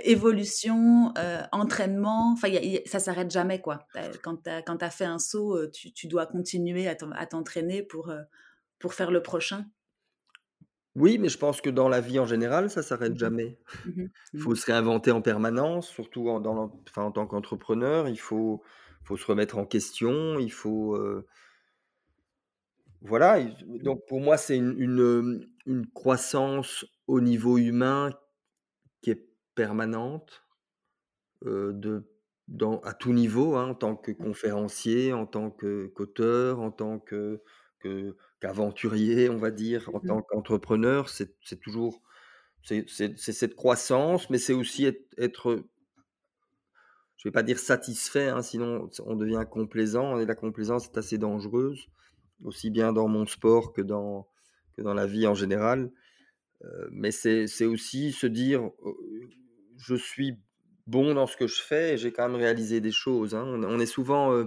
évolution, euh, entraînement, enfin ça s'arrête jamais quoi. Quand tu as, fait un saut, euh, tu, tu dois continuer à t'entraîner pour, pour faire le prochain. Oui, mais je pense que dans la vie en général, ça s'arrête mmh jamais. Mmh il faut mmh se réinventer en permanence, surtout en, dans enfin, en tant qu'entrepreneur. Il faut, faut se remettre en question, il faut voilà, donc pour moi, c'est une, une, croissance au niveau humain qui est permanente, de, dans, à tout niveau, hein, en tant que conférencier, en tant qu'auteur, en tant que, qu'aventurier, on va dire, en mmh tant qu'entrepreneur. C'est, toujours c'est, cette croissance, mais c'est aussi être, je ne vais pas dire satisfait, hein, sinon on devient complaisant, et la complaisance est assez dangereuse aussi bien dans mon sport que dans, que dans la vie en général. Euh, mais c'est aussi se dire, je suis bon dans ce que je fais et j'ai quand même réalisé des choses. Hein. On, est souvent, euh,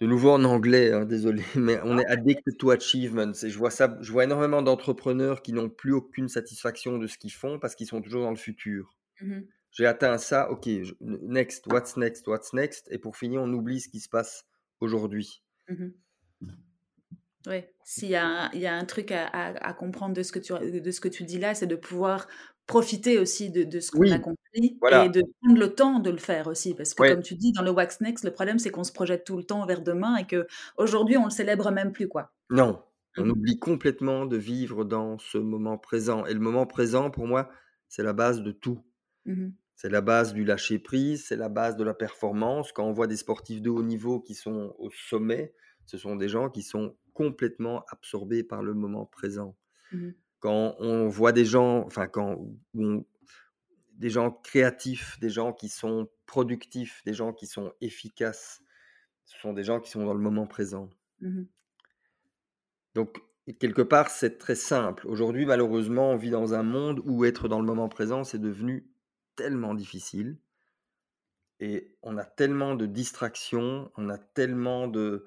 de nouveau en anglais, hein, désolé, mais on est addicted to achievements. Et je vois ça, je vois énormément d'entrepreneurs qui n'ont plus aucune satisfaction de ce qu'ils font parce qu'ils sont toujours dans le futur. Mmh j'ai atteint ça, ok, next, what's next, what's next. Et pour finir, on oublie ce qui se passe aujourd'hui. Mmh oui, s'il y, a, y a un truc à, comprendre de ce, que tu, de ce que tu dis là, c'est de pouvoir profiter aussi de, de ce qu'on a compris et de prendre le temps de le faire aussi. Parce que comme tu dis, dans le Wax Next, le problème, c'est qu'on se projette tout le temps vers demain et qu'aujourd'hui, on le célèbre même plus. quoi. Non, on mmh oublie complètement de vivre dans ce moment présent. Et le moment présent, pour moi, c'est la base de tout. Mmh c'est la base du lâcher prise, c'est la base de la performance. Quand on voit des sportifs de haut niveau qui sont au sommet, ce sont des gens qui sont complètement absorbés par le moment présent. Mmh quand on voit des gens, enfin quand des gens créatifs, des gens qui sont productifs, des gens qui sont efficaces, ce sont des gens qui sont dans le moment présent. Mmh Donc quelque part, c'est très simple. Aujourd'hui, malheureusement, on vit dans un monde où être dans le moment présent, c'est devenu tellement difficile. Et on a tellement de distractions, on a tellement de,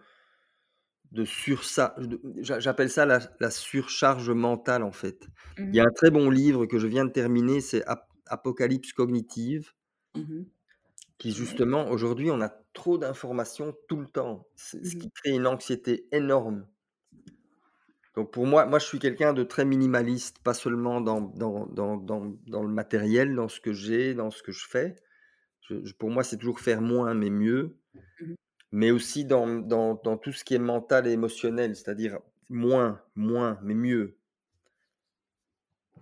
de sur ça. J'appelle ça la, surcharge mentale en fait. Il y a mmh un très bon livre que je viens de terminer, c'est Apocalypse cognitive, mmh qui justement aujourd'hui on a trop d'informations tout le temps, ce mmh qui crée une anxiété énorme. Donc pour moi, moi je suis quelqu'un de très minimaliste, pas seulement dans, dans, dans, dans, le matériel, dans ce que j'ai, dans ce que je fais. pour moi, c'est toujours faire moins mais mieux mais aussi dans, dans, dans, tout ce qui est mental et émotionnel, c'est-à-dire moins, moins, mais mieux.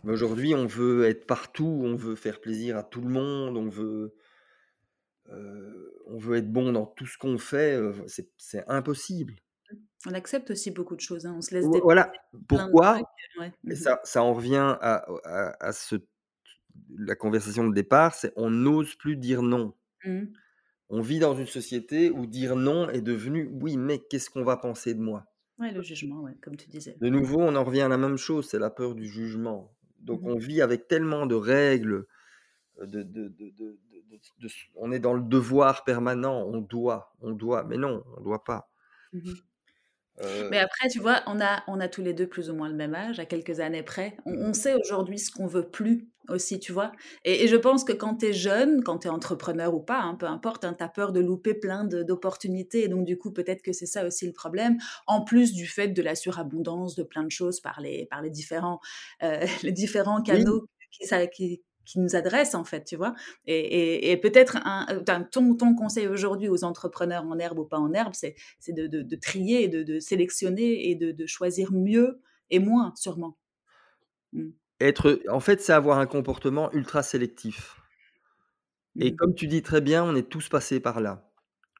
Aujourd'hui, on veut être partout, on veut faire plaisir à tout le monde, on veut, euh, on veut être bon dans tout ce qu'on fait, euh, c'est impossible. On accepte aussi beaucoup de choses, hein. on se laisse Voilà, pourquoi Et ça, ça en revient à, à, ce, la conversation de départ, c'est on n'ose plus dire non. Mmh on vit dans une société où dire non est devenu oui, mais qu'est-ce qu'on va penser de moi? Oui, le jugement, comme tu disais. De nouveau, on en revient à la même chose, c'est la peur du jugement. Donc mmh on vit avec tellement de règles, de, on est dans le devoir permanent, on doit, on doit, mais non, on ne doit pas. Mmh mais après, tu vois, on a, on a tous les deux plus ou moins le même âge, à quelques années près. On, sait aujourd'hui ce qu'on veut plus aussi, tu vois. Et, je pense que quand tu es jeune, quand tu es entrepreneur ou pas, hein, peu importe, hein, tu as peur de louper plein d'opportunités. Et donc, du coup, peut-être que c'est ça aussi le problème, en plus du fait de la surabondance de plein de choses par les, par les, différents, euh, les différents canaux qui, qui, qui nous adresse en fait, tu vois. Et, peut-être un, euh, ton, ton conseil aujourd'hui aux entrepreneurs en herbe ou pas en herbe, c'est de, de, trier, de, de sélectionner et de, choisir mieux et moins sûrement. Mmh. Être, en fait, c'est avoir un comportement ultra sélectif. Et Mmh comme tu dis très bien, on est tous passés par là.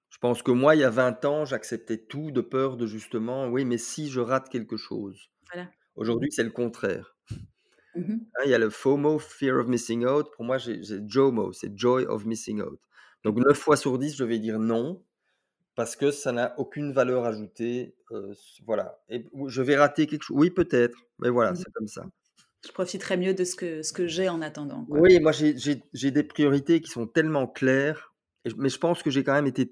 Je pense que moi, il y a 20 ans, j'acceptais tout de peur de justement: «Oui, mais si je rate quelque chose?» Voilà. Aujourd'hui, c'est le contraire. Mmh Hein, il y a le FOMO, Fear of Missing Out. Pour moi, j'ai JOMO, c'est Joy of Missing Out. Donc Mmh 9 fois sur 10, je vais dire non, parce que ça n'a aucune valeur ajoutée, heu, s voilà et je vais rater quelque chose oui, peut-être, mais voilà, Mmh c'est comme ça. Je profiterai mieux de ce que ce que j'ai en attendant, quoi. Oui, moi, j'ai des priorités qui sont tellement claires mais je pense que j'ai quand même été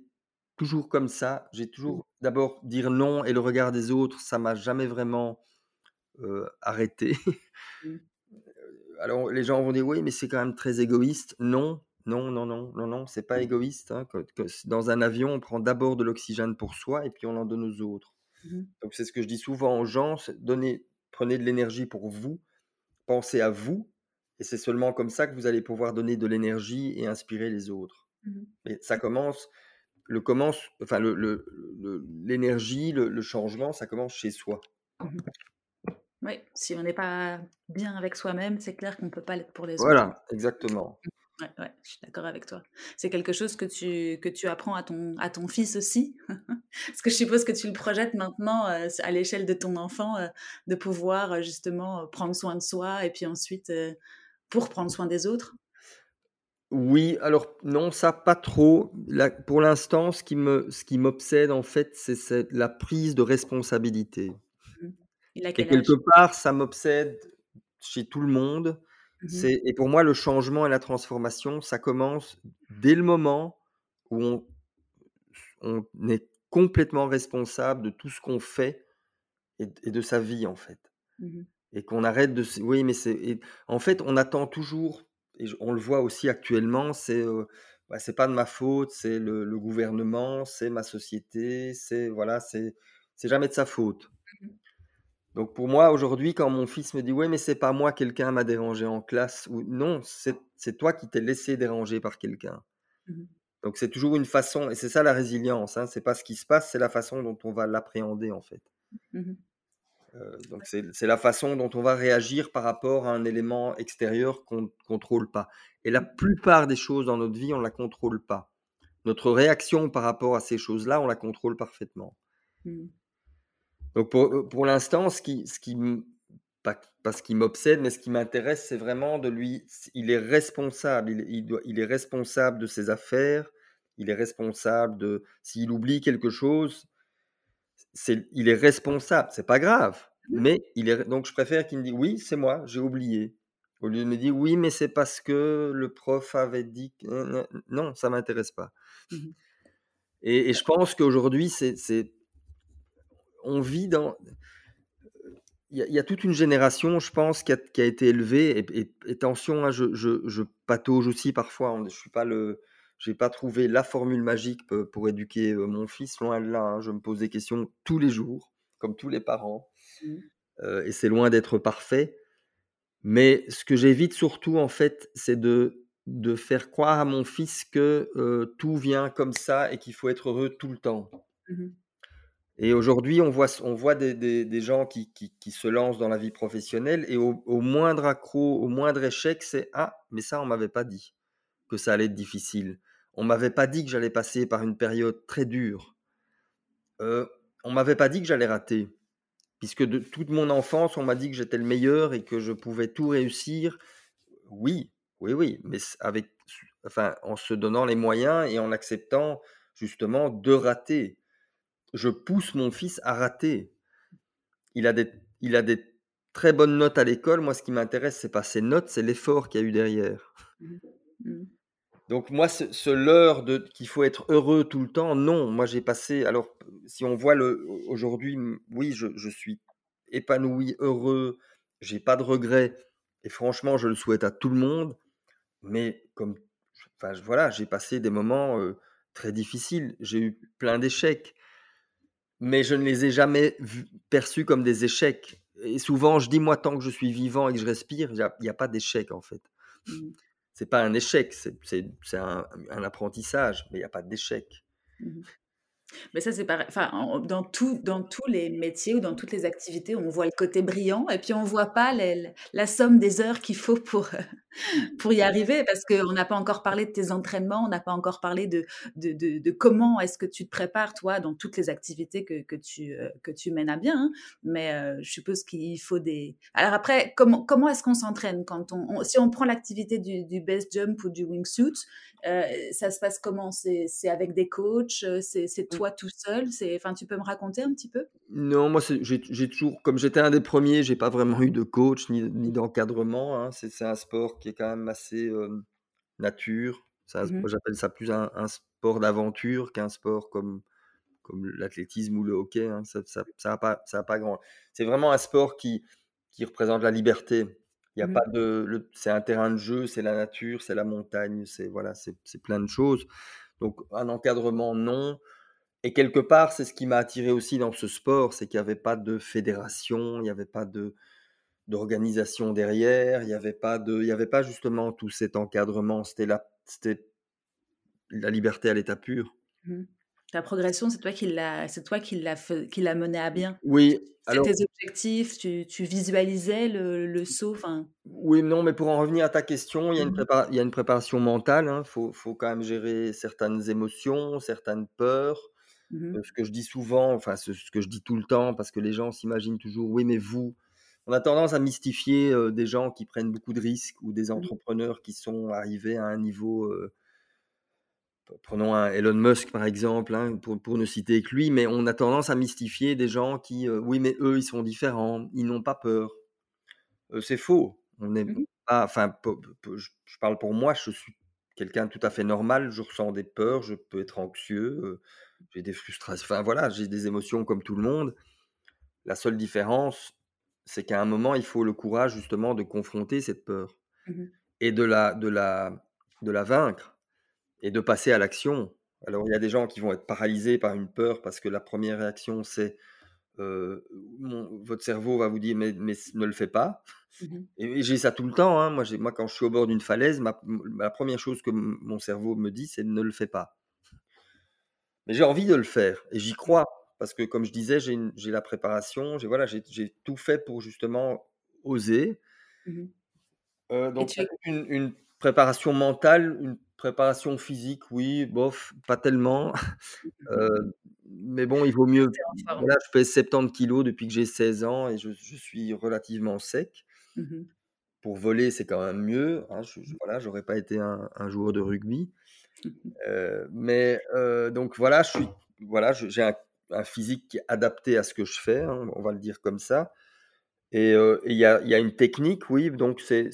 toujours comme ça. J'ai Mmh toujours d'abord dire non et le regard des autres, ça m'a jamais vraiment, heu, arrêté. mh. Alors les gens vont dire: «Oui, mais c'est quand même très égoïste». Non, non, non, non, non, non, c'est pas égoïste, hein, que que s dans un avion, on prend d'abord de l'oxygène pour soi et puis on en donne aux autres. Mmh Donc c'est ce que je dis souvent aux gens, donnez prenez de l'énergie pour vous, pensez à vous et c'est seulement comme ça que vous allez pouvoir donner de l'énergie et inspirer les autres. Mmh Et ça commence le commence enfin le le le l'énergie, le le changement, ça commence chez soi. Mmh Oui, si on n'est pas bien avec soi-même, c'est clair qu'on ne peut pas l'être pour les autres. Voilà, exactement. Ouais, ouais, je suis d'accord avec toi. C'est quelque chose que tu, que tu apprends à ton, à ton fils aussi. Parce que je suppose que tu le projettes maintenant euh, à l'échelle de ton enfant, euh, de pouvoir euh, justement prendre soin de soi et puis ensuite pour prendre soin des autres. Oui, alors non, ça pas trop. Là, pour l'instant, ce qui me ce qui m'obsède en fait, c'est la prise de responsabilité. Il a et quel quelque part, ça m'obsède chez tout le monde. C'est et pour moi, le changement et la transformation, ça commence dès le moment où on on est complètement responsable de tout ce qu'on fait et de sa vie, en fait. mhm, Et qu'on arrête de oui, mais c'est et en fait, on attend toujours et on le voit aussi actuellement, c'est, bah, c'est pas de ma faute, c'est le le gouvernement, c'est ma société, c'est voilà, c'est c'est jamais de sa faute. mhm, Donc pour moi, aujourd'hui, quand mon fils me dit: «Ouais, mais c'est pas moi, quelqu'un m'a dérangé en classe» ou «Non, c'est toi qui t'es laissé déranger par quelqu'un». mhm, Donc c'est toujours une façon et c'est ça la résilience, hein, c'est pas ce qui se passe, c'est la façon dont on va l'appréhender, en fait. mhm, Heu, donc c'est la façon dont on va réagir par rapport à un élément extérieur qu'on ne contrôle pas et la plupart des choses dans notre vie, on ne la contrôle pas. Notre réaction par rapport à ces choses-là, on la contrôle parfaitement. Donc pour, heu, pour l'instant, ce qui ce qui pas pas ce qui m'obsède, mais ce qui m'intéresse, c'est vraiment de lui il est responsable, il est il doit il est responsable de ses affaires, il est responsable de s'il oublie quelque chose, C'est il est responsable, c'est pas grave, mhm, mais il est donc je préfère qu'il me dise: «Oui, c'est moi, j'ai oublié», au lieu de me dire: «Oui, mais c'est parce que le prof avait dit que nin nin». Non, ça m'intéresse pas mhm, et et je pense qu'aujourd'hui, c'est c'est on vit dans il y a il y a toute une génération, je pense, qui a qui a été élevée et et et attention, hein, je je je patauge aussi parfois, hein, je suis pas le j'ai pas trouvé la formule magique pour éduquer, heu, mon fils, loin de là, hein. Je me pose des questions tous les jours, comme tous les parents. mhm, Heu et c'est loin d'être parfait. Mais ce que j'évite surtout, en fait, c'est de de faire croire à mon fils que, heu, tout vient comme ça et qu'il faut être heureux tout le temps. mhm, Et aujourd'hui, on voit on voit des gens qui qui se lancent dans la vie professionnelle et au moindre accroc, au moindre échec, c'est: «Ah, mais ça, on m'avait pas dit que ça allait être difficile. On m'avait pas dit que j'allais passer par une période très dure. Heu, on m'avait pas dit que j'allais rater». Puisque de toute mon enfance, on m'a dit que j'étais le meilleur et que je pouvais tout réussir. Oui, oui, oui, mais avec enfin, en se donnant les moyens et en acceptant justement de rater. Je pousse mon fils à rater. Il a des il a des très bonnes notes à l'école. Moi, ce qui m'intéresse, c'est pas ses notes, c'est l'effort qu'il y a eu derrière. mhm, Donc moi, ce ce leurre de qu'il faut être heureux tout le temps, non. Moi, j'ai passé alors, si on voit le aujourd'hui, mmh, oui, je je suis épanoui, heureux, j'ai pas de regrets et franchement, je le souhaite à tout le monde. Mais comme enfin, voilà, j'ai passé des moments, heu, très difficiles. J'ai eu plein d'échecs, mais je ne les ai jamais perçus comme des échecs et souvent, je dis: «Moi, tant que je suis vivant et que je respire, il y a pas d'échec, en fait». mhm, C'est pas un échec, c'est un un apprentissage, mais il y a pas d'échec. mhm. Mais ça, c'est pareil. Enfin, en- dans tout, dans tous les métiers ou dans toutes les activités, on voit le côté brillant et puis on voit pas la somme des heures qu'il faut pour, pour y arriver parce qu'on n'a pas encore parlé de tes entraînements, on n'a pas encore parlé de, de, comment est-ce que tu te prépares, toi, dans toutes les activités que, que, tu, euh, que tu mènes à bien. hein. Mais euh, je suppose qu'il faut des... Alors après, comment, comment est-ce qu'on s'entraîne quand on, Si on prend l'activité du, du best jump ou du wingsuit, euh, ça se passe comment? C'est avec des coachs euh, C'est c'est toi tout seul? Enfin, tu peux me raconter un petit peu? Non, moi, j'ai toujours, comme j'étais un des premiers, j'ai pas vraiment eu de coach ni, ni d'encadrement. hein. C'est un sport qui est quand même assez euh, nature. Moi, j'appelle ça plus un, un sport d'aventure qu'un sport comme, comme l'athlétisme ou le hockey. hein. Ça, ça, ça a pas, ça a pas grand. C'est vraiment un sport qui, qui représente la liberté. Il y a Mhm. pas de, c'est un terrain de jeu, c'est la nature, c'est la montagne, c'est voilà, c'est plein de choses. Donc un encadrement, non. Et quelque part, c'est ce qui m'a attiré aussi dans ce sport, c'est qu'il n'y avait pas de fédération, il n'y avait pas de d'organisation derrière, il n'y avait pas de, il y avait pas justement tout cet encadrement. C'était la, c'était la liberté à l'état pur. Mhm. Ta progression, c'est toi qui l'a, c'est toi qui l'a, fait- qui l'a mené à bien? Oui, C'était alors tes objectifs, tu, tu visualisais le, le saut. Oui, non, mais pour en revenir à ta question, il y a une Mhm. prépa- il y a une préparation mentale. Il faut, faut quand même gérer certaines émotions, certaines peurs. Mhm. Euh, ce que je dis souvent, enfin ce, ce que je dis tout le temps, parce que les gens s'imaginent toujours, oui, mais vous, on a tendance à mystifier euh, des gens qui prennent beaucoup de risques ou des entrepreneurs qui sont arrivés à un niveau, euh, prenons un Elon Musk par exemple, hein, pour, pour ne citer que lui, mais on a tendance à mystifier des gens qui, euh, oui, mais eux, ils sont différents, ils n'ont pas peur. Euh, c'est faux. On est pas, enfin, je, je parle pour moi, je suis quelqu'un de tout à fait normal, je ressens des peurs, je peux être anxieux, euh, j'ai des frustrations, enfin voilà, j'ai des émotions comme tout le monde. La seule différence, c'est qu'à un moment, il faut le courage justement de confronter cette peur Mhm. et de la, de la, de la vaincre et de passer à l'action. Alors, il y a des gens qui vont être paralysés par une peur parce que la première réaction, c'est euh, mon- votre cerveau va vous dire mais, mais ne le fais pas. Mhm. Et, j'ai ça tout le temps. hein. Moi, j'ai- moi, quand je suis au bord d'une falaise, ma, la première chose que m- mon cerveau me dit, c'est ne le fais pas. Mais j'ai envie de le faire et j'y crois parce que, comme je disais, j'ai une- j'ai la préparation, j'ai voilà, j'ai j'ai tout fait pour justement oser. Mhm. Euh, donc, tu es une, une préparation mentale, une préparation physique, oui, bof, pas tellement. Euh, mais bon, il vaut mieux. Voilà, je pèse 70 kilos depuis que j'ai 16 ans et je, je suis relativement sec. Mhm. Pour voler, c'est quand même mieux. Hein, je, je- voilà, j'aurais pas été un, un joueur de rugby. Euh, mais euh, donc voilà, je suis, voilà, j'ai un, un physique qui est adapté à ce que je fais. hein, on va le dire comme ça. Et il y a, y a une technique, oui. Donc c'est,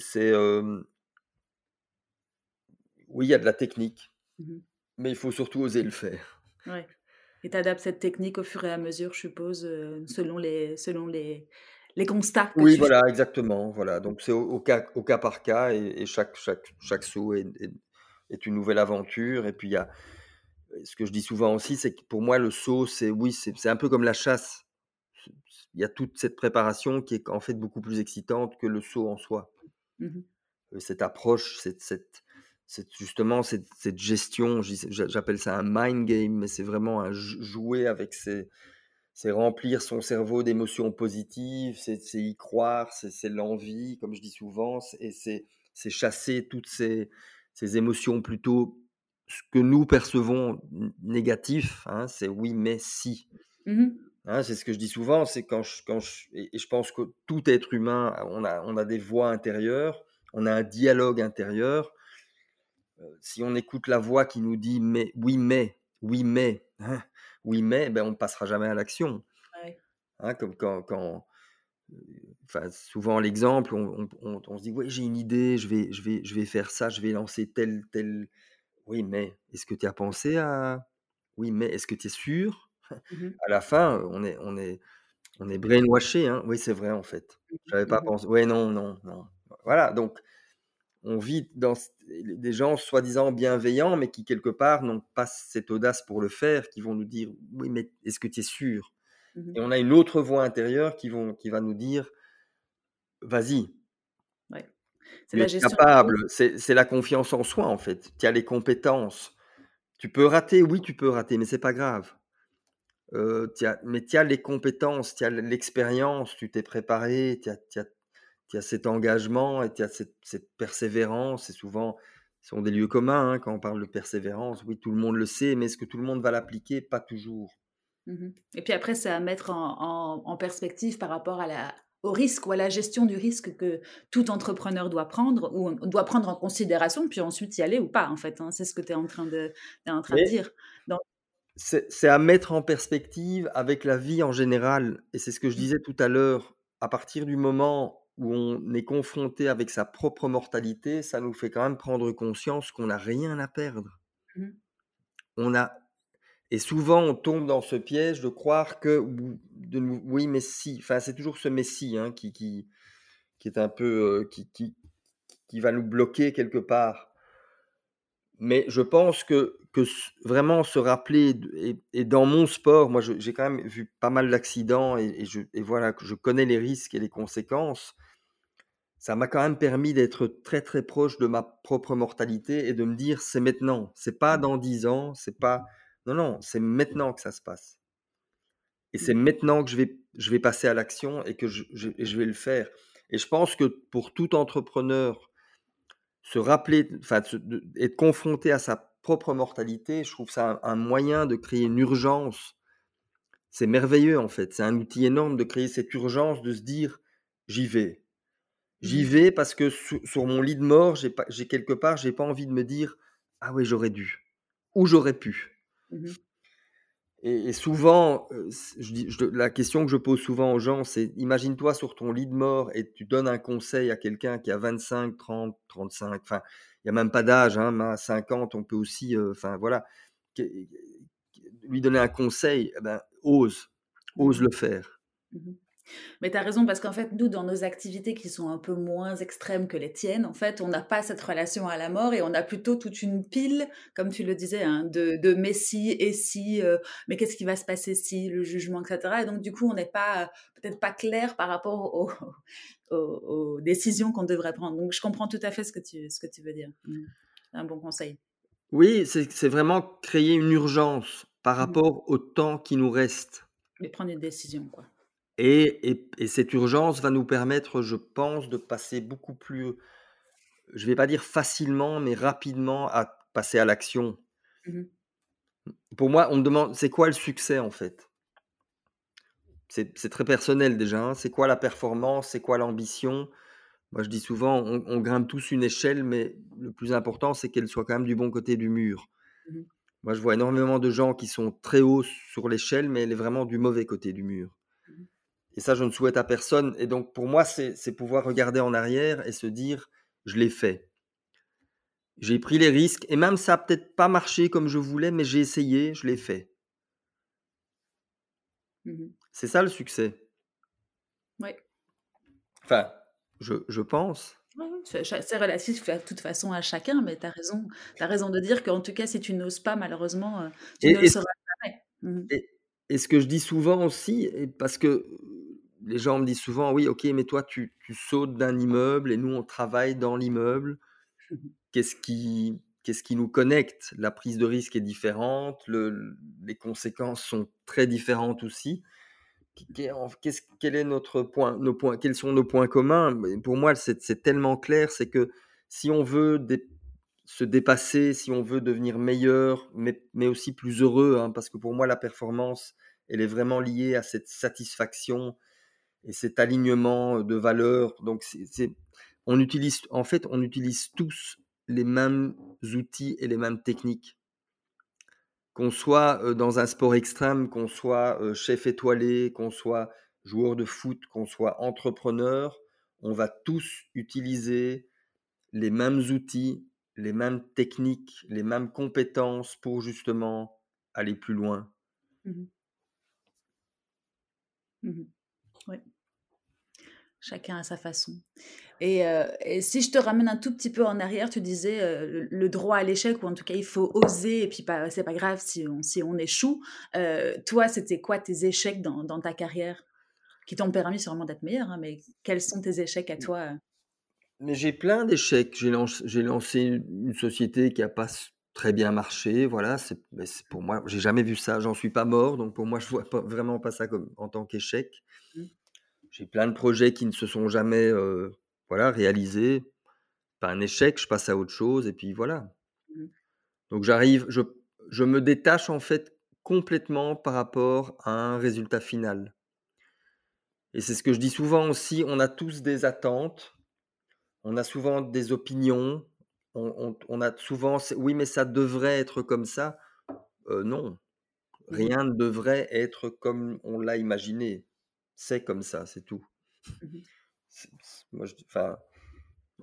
oui, il y a de la technique, Mhm. mais il faut surtout oser le faire. Ouais. Et tu adaptes cette technique au fur et à mesure, je suppose, selon les, selon les, les constats que Oui, fais. voilà, exactement. Voilà, donc c'est au, au cas, au cas par cas et, et chaque, chaque, chaque saut est, est- est une nouvelle aventure. Et puis il y a, ce que je dis souvent aussi, c'est que pour moi le saut, c'est oui, c'est un peu comme la chasse. Il y a toute cette préparation qui est en fait beaucoup plus excitante que le saut en soi. Euh, Cette approche, cette, cette, cette- justement cette, cette gestion, j'appelle ça un mind game, mais c'est vraiment un jouer avec ses, c'est remplir son cerveau d'émotions positives, c'est c'est y croire, c'est c'est l'envie, comme je dis souvent, c'est- et c'est c'est chasser toutes ces, ces émotions plutôt ce que nous percevons négatif, hein, c'est oui mais si. Mhm. hein, c'est ce que je dis souvent, c'est quand je, quand je, et et je pense que tout être humain, on a, on a des voix intérieures, on a un dialogue intérieur. Euh, si on écoute la voix qui nous dit mais oui mais, oui mais, hein, oui mais, ben on ne passera jamais à l'action. Ouais. Hein, comme quand, quand euh, enfin, souvent l'exemple, on, on- on- on se dit, oui, j'ai une idée, je vais, je, vais, je vais faire ça, je vais lancer tel, tel. Oui, mais est-ce que tu as pensé à... Oui, mais est-ce que tu es sûr? Mhm. À la fin, on est, on est, on est brainwashé. Hein. Oui, c'est vrai, en fait. J'avais pas Mhm. pensé. Oui, non, non, non. Voilà, donc on vit dans des gens soi-disant bienveillants, mais qui, quelque part, n'ont pas cette audace pour le faire, qui vont nous dire, oui, mais est-ce que tu es sûr? Mhm. et on a une autre voix intérieure qui, vont, qui va nous dire vas-y, Ouais. C'est la gestion capable. C'est la confiance en soi, en fait. Tu as les compétences. Tu peux rater, oui, tu peux rater, mais c'est pas grave. mais tu as les compétences, tu as l'expérience, tu t'es préparé, tu as, as, cet engagement et tu as cette, persévérance. Et souvent, ce sont des lieux communs hein, quand on parle de persévérance. Oui, tout le monde le sait, mais est-ce que tout le monde va l'appliquer? Pas toujours. Mmh et puis après, c'est à mettre en, perspective par rapport à la, au risque ou à la gestion du risque que tout entrepreneur doit prendre ou doit prendre en considération, puis ensuite y aller ou pas, en fait. Hein. C'est ce que tu es en train de, en train de dire. C'est à mettre en perspective avec la vie en général. Et c'est ce que je mmh. disais tout à l'heure. À partir du moment où on est confronté avec sa propre mortalité, ça nous fait quand même prendre conscience qu'on n'a rien à perdre. Mmh. On a et souvent, on tombe dans ce piège de croire que oui, mais si, enfin, c'est toujours ce messie hein, qui, qui, qui, est un peu, euh, qui, qui, qui, va nous bloquer quelque part. Mais je pense que, que vraiment se rappeler, et, dans mon sport, moi j'ai quand même vu pas mal d'accidents et, et, je, et voilà, je connais les risques et les conséquences. Ça m'a quand même permis d'être très très proche de ma propre mortalité et de me dire c'est maintenant, c'est pas dans dix ans, c'est pas non, non, c'est maintenant que ça se passe. Et c'est mmh. maintenant que je vais, je vais passer à l'action et que je, je, vais le faire. Et je pense que pour tout entrepreneur, se rappeler, enfin, être confronté à sa propre mortalité, je trouve ça un, moyen de créer une urgence. C'est merveilleux en fait. C'est un outil énorme de créer cette urgence, de se dire j'y vais. J'y mmh. vais parce que sur, mon lit de mort, j'ai quelque part, j'ai pas envie de me dire ah oui, j'aurais dû ou j'aurais pu. Mmh et, souvent, je la question que je pose souvent aux gens, c'est imagine-toi sur ton lit de mort et tu donnes un conseil à quelqu'un qui a 25, 30, 35, enfin, il n'y a même pas d'âge, hein, à 50, on peut aussi, enfin voilà, lui donner un conseil, eh ben, ose, ose mmh le faire. Mmh mais tu as raison, parce qu'en fait, nous, dans nos activités qui sont un peu moins extrêmes que les tiennes, en fait, on n'a pas cette relation à la mort et on a plutôt toute une pile, comme tu le disais, hein, de, de mais si et si, euh, mais qu'est-ce qui va se passer si, le jugement, etc. Et donc, du coup, on n'est pas, peut-être pas clair par rapport aux, aux, décisions qu'on devrait prendre. Donc, je comprends tout à fait ce que tu, ce que tu veux dire. Un bon conseil. Oui, c'est vraiment créer une urgence par mmh. rapport au temps qui nous reste. Et prendre une décision, quoi. Et, cette urgence va nous permettre, je pense, de passer beaucoup plus, je ne vais pas dire facilement, mais rapidement à passer à l'action. Mmh Pour moi, on me demande, c'est quoi le succès en fait? C'est très personnel déjà. Hein. C'est quoi la performance? C'est quoi l'ambition? Moi, je dis souvent, on, grimpe tous une échelle, mais le plus important, c'est qu'elle soit quand même du bon côté du mur. Mmh Moi, je vois énormément de gens qui sont très hauts sur l'échelle, mais elle est vraiment du mauvais côté du mur. Et ça, je ne souhaite à personne. Et donc, pour moi, c'est pouvoir regarder en arrière et se dire, je l'ai fait. J'ai pris les risques. Et même ça n'a peut-être pas marché comme je voulais, mais j'ai essayé, je l'ai fait. Mmh c'est ça le succès. Oui. Enfin, je, je pense. C'est relatif de toute façon à chacun, mais tu as raison. As raison de dire qu'en tout cas, si tu n'oses pas, malheureusement, euh, tu ne le sauras jamais. Mmh et, et, ce que je dis souvent aussi, parce que les gens me disent souvent, oui, ok, mais toi, tu, sautes d'un immeuble et nous, on travaille dans l'immeuble. Qu'est-ce qui, qu'est-ce qui nous connecte? La prise de risque est différente, les conséquences sont très différentes aussi. Quel est notre point, nos points, quels sont nos points communs? Pour moi, c'est, tellement clair, c'est que si on veut se dépasser, si on veut devenir meilleur, mais, mais aussi plus heureux, hein, parce que pour moi, la performance, elle est vraiment liée à cette satisfaction, et cet alignement de valeurs. Donc, on utilise, en fait, on utilise tous les mêmes outils et les mêmes techniques. Qu'on soit dans un sport extrême, qu'on soit chef étoilé, qu'on soit joueur de foot, qu'on soit entrepreneur, on va tous utiliser les mêmes outils, les mêmes techniques, les mêmes compétences pour justement aller plus loin. Mmh mmh. Chacun à sa façon. Euh, et, si je te ramène un tout petit peu en arrière, tu disais euh, le droit à l'échec, ou en tout cas il faut oser, et puis pas, c'est pas grave si on, si on échoue. Euh, toi, c'était quoi tes échecs dans, dans ta carrière qui t'ont permis sûrement d'être meilleur, hein, mais quels sont tes échecs à toi Mais j'ai plein d'échecs. J'ai lancé, une société qui n'a pas très bien marché, voilà, c'est pour moi, j'ai jamais vu ça, j'en suis pas mort, donc pour moi, je vois pas vraiment pas ça comme en tant qu'échec. Mmh. J'ai plein de projets qui ne se sont jamais, voilà, réalisés. Pas un échec, je passe à autre chose et puis voilà. Mmh. Donc j'arrive je je me détache en fait complètement par rapport à un résultat final. Et c'est ce que je dis souvent aussi, on a tous des attentes, on a souvent des opinions, on, a souvent, oui, mais ça devrait être comme ça. Euh, non, mmh rien ne devrait être comme on l'a imaginé. C'est comme ça, c'est tout. Mmh moi, je, enfin,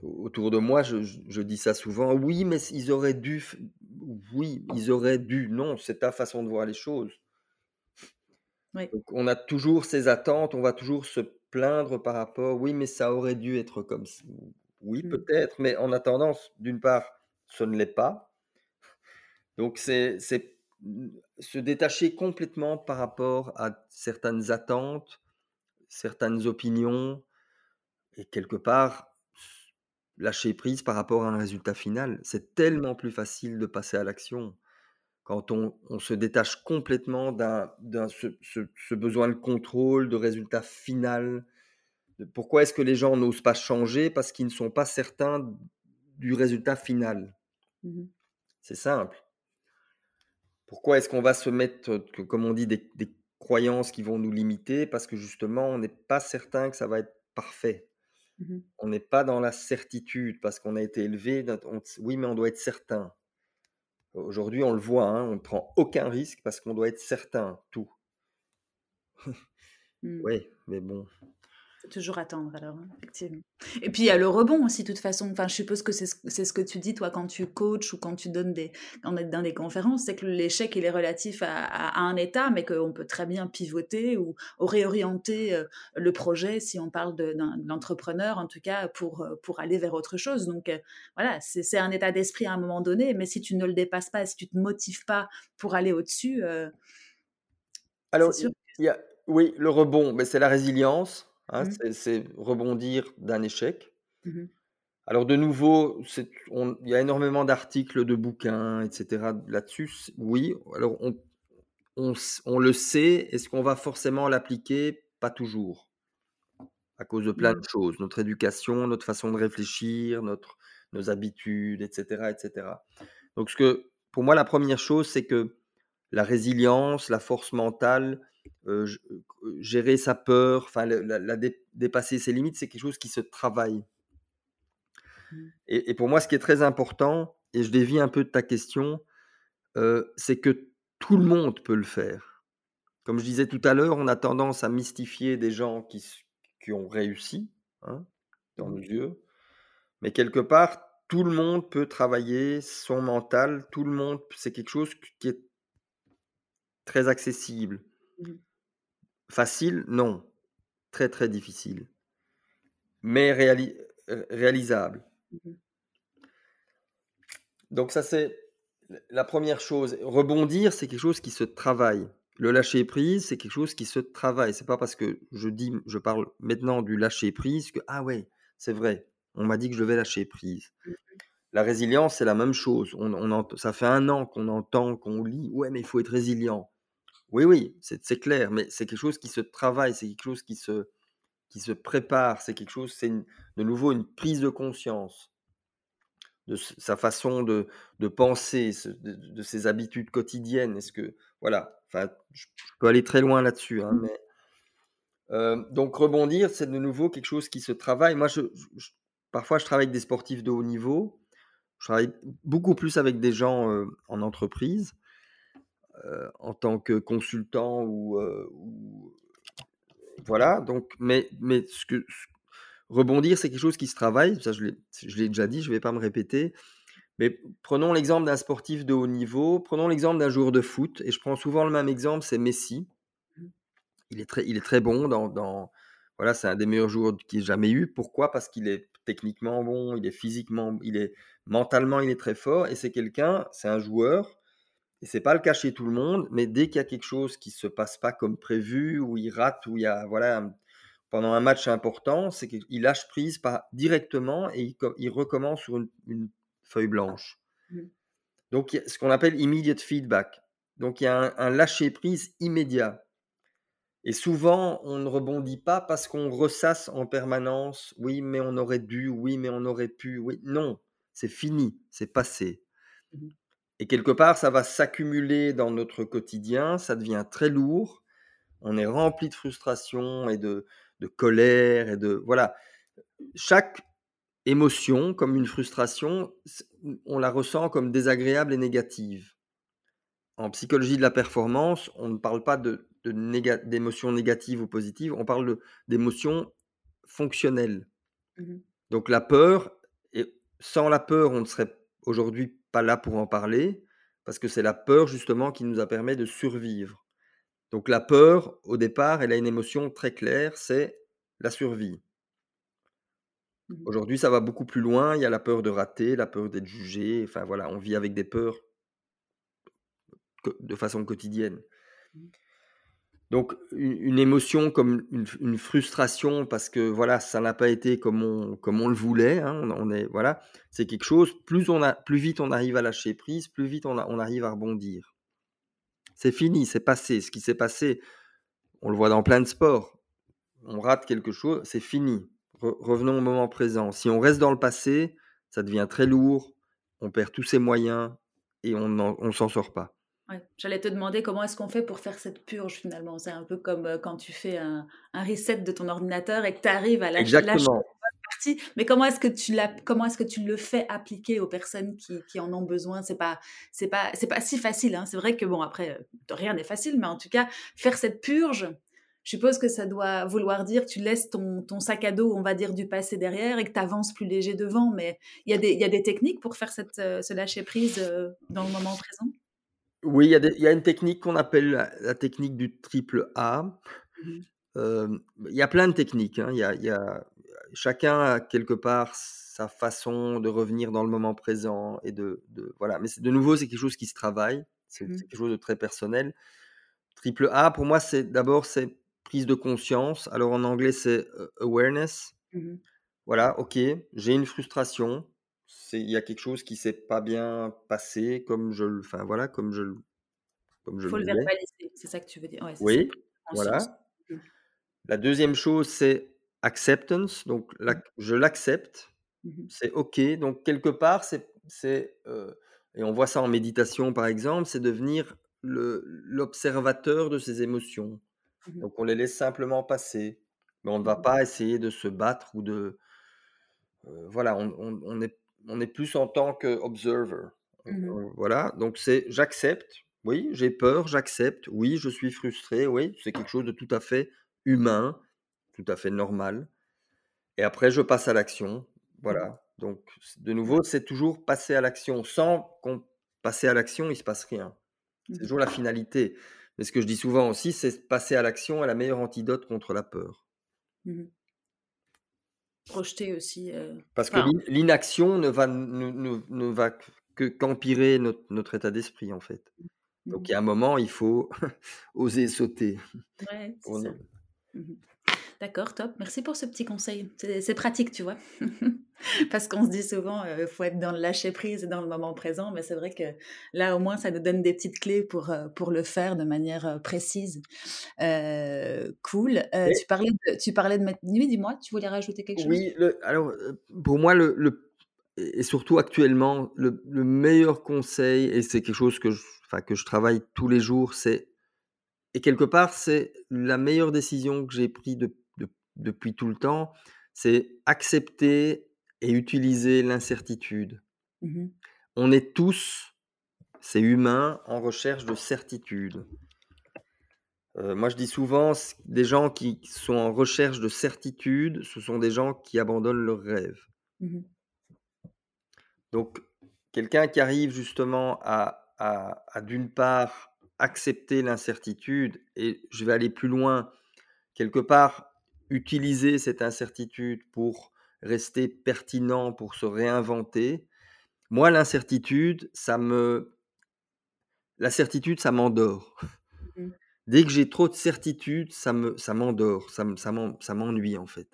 autour de moi, je, dis ça souvent. Oui, mais ils auraient dû. Oui, ils auraient dû. Non, c'est ta façon de voir les choses. on a toujours ces attentes, on va toujours se plaindre par rapport. Oui, mais ça aurait dû être comme ça. Oui, mmh. peut-être, mais en attendant, d'une part, ce ne l'est pas. Donc, c'est se détacher complètement par rapport à certaines attentes, certaines opinions, et quelque part, lâcher prise par rapport à un résultat final. C'est tellement plus facile de passer à l'action quand on, se détache complètement d'un ce, besoin de contrôle, de résultat final, pourquoi est-ce que les gens n'osent pas changer? Parce qu'ils ne sont pas certains du résultat final. Mmh C'est simple. Pourquoi est-ce qu'on va se mettre, comme on dit, des, croyances qui vont nous limiter Parce que justement, on n'est pas certain que ça va être parfait. Mmh on n'est pas dans la certitude parce qu'on a été élevé. oui, mais on doit être certain. Aujourd'hui, on le voit, hein, on ne prend aucun risque parce qu'on doit être certain, tout. Mmh. oui, mais bon, toujours attendre alors, hein, effectivement. Et puis il y a le rebond aussi, de toute façon. Enfin, je suppose que c'est ce, que tu dis, toi, quand tu coaches ou quand tu donnes des, dans des conférences, c'est que l'échec, il est relatif à, un état, mais qu'on peut très bien pivoter ou, réorienter euh, le projet, si on parle de, l'entrepreneur, en tout cas, pour, euh, pour aller vers autre chose. Donc euh, voilà, c'est un état d'esprit à un moment donné, mais si tu ne le dépasses pas, si tu ne te motives pas pour aller au-dessus, alors, il y a, oui, le rebond, mais c'est la résilience. Hein, mmh. c'est rebondir d'un échec. Mmh Alors de nouveau, il y a énormément d'articles, de bouquins, etc. là-dessus. Oui, alors on, on, le sait. Est-ce qu'on va forcément l'appliquer? Pas toujours. À cause de plein de mmh. choses. Notre éducation, notre façon de réfléchir, notre, nos habitudes, etc., etc. Donc ce que, pour moi, la première chose, c'est que la résilience, la force mentale, gérer sa peur, enfin la, dépasser ses limites, c'est quelque chose qui se travaille. Mmh. Et, pour moi, ce qui est très important, et je dévie un peu de ta question, c'est que tout le monde peut le faire. Comme je disais tout à l'heure, on a tendance à mystifier des gens qui, qui ont réussi, hein, dans nos yeux, mais quelque part, tout le monde peut travailler son mental, tout le monde, c'est quelque chose qui est très accessible. Mmh. Facile, non. Très, très difficile. Mais réalisable. Mmh Donc ça, c'est la première chose. Rebondir, c'est quelque chose qui se travaille. Le lâcher prise, c'est quelque chose qui se travaille. C'est pas parce que je dis, je parle maintenant du lâcher prise que ah ouais, c'est vrai. On m'a dit que je vais lâcher prise. Mmh la résilience, c'est la même chose. On, ça fait un an qu'on entend, qu'on lit, ouais, mais il faut être résilient. Oui, oui, c'est clair, mais c'est quelque chose qui se travaille, c'est quelque chose qui se, qui se prépare, c'est quelque chose, c'est de nouveau une prise de conscience de sa façon de, de penser, de, ses habitudes quotidiennes. Est-ce que, voilà, enfin, je, peux aller très loin là-dessus, hein, mmh. mais euh, donc rebondir, c'est de nouveau quelque chose qui se travaille. Moi, je, parfois, je travaille avec des sportifs de haut niveau. Je travaille beaucoup plus avec des gens euh, en entreprise. Euh, en tant que consultant ou, euh, voilà. Donc, mais mais ce que rebondir, c'est quelque chose qui se travaille. Ça, je l'ai déjà dit, je ne vais pas me répéter. Mais prenons l'exemple d'un sportif de haut niveau, prenons l'exemple d'un joueur de foot, et je prends souvent le même exemple, c'est Messi. Mmh. Il est très, il est très bon dans, dans voilà, c'est un des meilleurs joueurs qu'il ait jamais eu. Pourquoi? Parce qu'il est techniquement bon, il est physiquement, il est mentalement, il est très fort, et c'est quelqu'un, c'est un joueur et c'est pas le cas chez tout le monde, mais dès qu'il y a quelque chose qui se passe pas comme prévu, ou il rate, ou il y a voilà pendant un match important, c'est qu'il lâche prise pas directement et il, recommence sur une, feuille blanche. Mmh. Donc, ce qu'on appelle immediate feedback. Donc, il y a un, lâcher-prise immédiat. Et souvent, on ne rebondit pas parce qu'on ressasse en permanence. Oui, mais on aurait dû. Oui, mais on aurait pu. Oui, non, c'est fini, c'est passé. Mmh et quelque part, ça va s'accumuler dans notre quotidien, ça devient très lourd. On est rempli de frustration et de, de colère et de voilà. Chaque émotion, comme une frustration, on la ressent comme désagréable et négative. En psychologie de la performance, on ne parle pas de, d'émotions négatives ou positives, on parle d'émotions fonctionnelles. Mmh Donc la peur, et sans la peur, on ne serait aujourd'hui pas là pour en parler, parce que c'est la peur justement qui nous a permis de survivre. Donc la peur, au départ, elle a une émotion très claire, c'est la survie. Mmh Aujourd'hui, ça va beaucoup plus loin. Il y a la peur de rater, la peur d'être jugé. Enfin voilà, on vit avec des peurs de façon quotidienne. Mmh. Donc une, émotion comme une, frustration parce que voilà, ça n'a pas été comme on, le voulait. Hein, on, est voilà, c'est quelque chose. Plus on a, plus vite on arrive à lâcher prise, plus vite on, on arrive à rebondir. C'est fini, c'est passé. Ce qui s'est passé, on le voit dans plein de sports. On rate quelque chose, c'est fini revenons au moment présent. Si on reste dans le passé, ça devient très lourd, on perd tous ses moyens et on ne s'en sort pas. J'allais te demander comment est-ce qu'on fait pour faire cette purge finalement. C'est un peu comme euh, quand tu fais un, reset de ton ordinateur et que tu arrives à lâcher, Exactement. partie. Mais comment est-ce que tu comment est-ce que tu le fais appliquer aux personnes qui, en ont besoin? C'est pas c'est pas c'est pas si facile. Hein. C'est vrai que bon après euh, rien n'est facile, mais en tout cas faire cette purge, je suppose que ça doit vouloir dire tu laisses ton, ton sac à dos, on va dire, du passé derrière et que tu avances plus léger devant. Mais il y, a des, y a des techniques pour faire cette, euh, ce lâcher-prise euh, dans le moment présent? Oui, il y, a y a une technique qu'on appelle la, technique du triple A. Mmh il y a plein de techniques. Hein. Y a, y a, chacun a quelque part sa façon de revenir dans le moment présent. Et de, de voilà. Mais de nouveau, c'est quelque chose qui se travaille. C'est mmh quelque chose de très personnel. Triple A, pour moi, c'est d'abord c'est prise de conscience. Alors en anglais, c'est awareness. Mmh voilà, ok, j'ai une frustration. Il y a quelque chose qui s'est pas bien passé comme je le. Enfin voilà, comme je, comme je Faut le verbaliser, c'est ça que tu veux dire? oui, voilà. Mmh. La deuxième chose, c'est acceptance. Donc mmh. je l'accepte. C'est ok. Donc quelque part, c'est. et on voit ça en méditation par exemple, c'est devenir l'observateur de ses émotions. Mmh Donc on les laisse simplement passer, mais on ne va mmh pas essayer de se battre ou de... voilà, on, est, on est plus en tant qu'observer. Mmh voilà, donc c'est j'accepte, oui, j'ai peur, j'accepte, oui, je suis frustré, oui, c'est quelque chose de tout à fait humain, tout à fait normal. Et après, je passe à l'action. Voilà. Donc, de nouveau, c'est toujours passer à l'action. Sans qu'on passe à l'action, il ne se passe rien. C'est toujours la finalité. Mais ce que je dis souvent aussi, c'est passer à l'action est la meilleure antidote contre la peur. Mmh Projeter aussi. Euh, Parce que l'inaction ne va, ne, va que qu'empirer notre, notre, état d'esprit, en fait. Donc, mmh il y a un moment, il faut oser sauter. Ouais, c'est ça. D'accord, top. Merci pour ce petit conseil. C'est pratique, tu vois. Parce qu'on se dit souvent, il euh, faut être dans le lâcher prise et dans le moment présent. Mais c'est vrai que là, au moins, ça nous donne des petites clés pour, euh, pour le faire de manière euh, précise. cool. tu, parlais de, tu parlais de nuit, dis-moi, tu voulais rajouter quelque chose? Oui, alors pour moi, le, et surtout actuellement, le, meilleur conseil, et c'est quelque chose que je, que je travaille tous les jours, c'est et quelque part, c'est la meilleure décision que j'ai prise de, depuis tout le temps, c'est accepter et utiliser l'incertitude. Mmh On est tous, c'est humain, en recherche de certitude. Euh, moi, je dis souvent, des gens qui sont en recherche de certitude, ce sont des gens qui abandonnent leurs rêves. Mmh Donc, quelqu'un qui arrive justement à, à d'une part, accepter l'incertitude, et je vais aller plus loin, quelque part, utiliser cette incertitude pour rester pertinent, pour se réinventer. Moi, l'incertitude, ça me... La certitude, ça m'endort. Mmh. Dès que j'ai trop de certitude, ça me, ça m'endort, ça, ça m'ennuie en fait.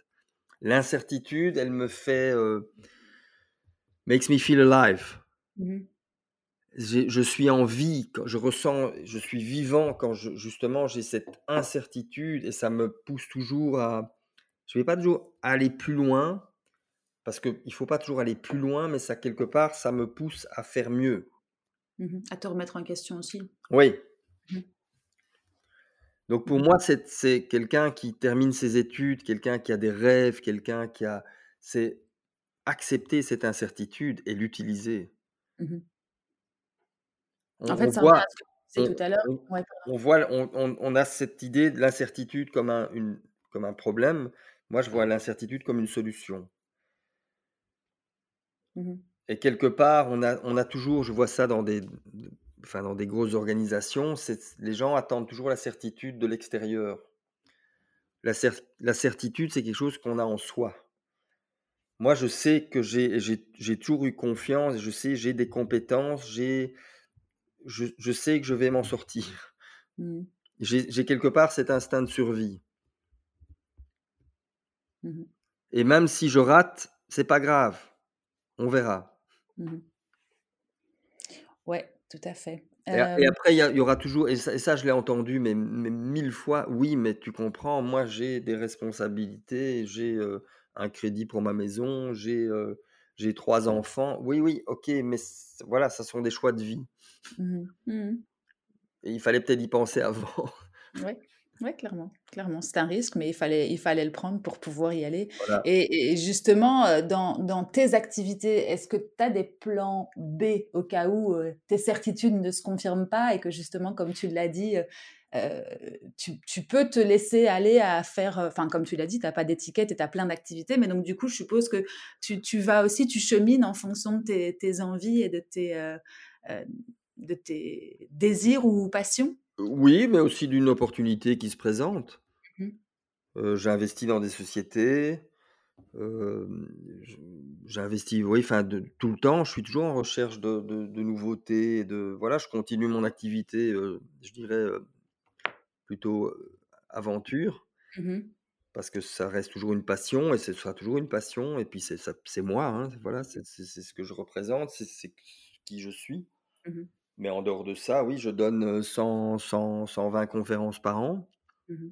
L'incertitude, elle me fait, euh, makes me feel alive. Mmh je suis en vie, je ressens je suis vivant quand je justement j'ai cette incertitude et ça me pousse toujours à je vais pas toujours aller plus loin, parce qu'il ne faut pas toujours aller plus loin, mais ça quelque part, ça me pousse à faire mieux. Mmh à te remettre en question aussi. Oui. Mmh. Donc pour moi, c'est c'est quelqu'un qui termine ses études, quelqu'un qui a des rêves, quelqu'un qui a c'est accepter cette incertitude et l'utiliser. On En fait, on voit tout à l'heure. on Ouais, pardon. on voit on on on a cette idée de l'incertitude comme un une comme un problème. Moi, je vois l'incertitude comme une solution. Mmh mh. Et quelque part, on a on a toujours je vois ça dans des enfin, dans des grosses organisations, les gens attendent toujours la certitude de l'extérieur. La cer la certitude, c'est quelque chose qu'on a en soi. Moi, je sais que j'ai toujours eu confiance, je sais, j'ai des compétences, j'ai je je sais que je vais m'en sortir. Mmh. J'ai quelque part cet instinct de survie. Mmh mh. Et même si je rate, c'est pas grave, on verra. Mmh mh. Ouais, tout à fait. Et après il y aura toujours et ça et ça je l'ai entendu mais mais 1000 fois: «Oui, mais tu comprends, moi j'ai des responsabilités, j'ai, un crédit pour ma maison, j'ai, heu, j'ai 3 enfants». Oui, oui, OK, mais voilà, ça sont des choix de vie mmh mh. Mmh et il fallait peut-être y penser avant. Ouais, ouais, clairement, clairement. C'est un risque, mais il fallait il fallait le prendre pour pouvoir y aller Voilà. et et justement, heu, dans dans tes activités, est-ce que tu as des plans B au cas où, heu, tes certitudes ne se confirment pas et que justement, comme tu l'as dit, heu, tu tu peux te laisser aller à faire, enfin, comme tu l'as dit, tu as pas d'étiquette et tu as plein d'activités, mais donc du coup, je suppose que tu tu vas aussi tu chemines en fonction de tes tes envies et de tes, de tes désirs ou passions? Oui, mais aussi d'une opportunité qui se présente. Mmh. Heu, j'investis dans des sociétés, hem, je j'investis, oui, enfin tout le temps, je suis toujours en recherche de de de nouveautés de voilà, je continue mon activité, je dirais, plutôt, aventure, Mmh mh. parce que ça reste toujours une passion et ce sera toujours une passion et puis c'est moi, hein, voilà, c'est ce que je représente, c'est qui je suis. Mmh mh. Mais en dehors de ça, oui, je donne, heu, 100-100-120 conférences par an. Mmh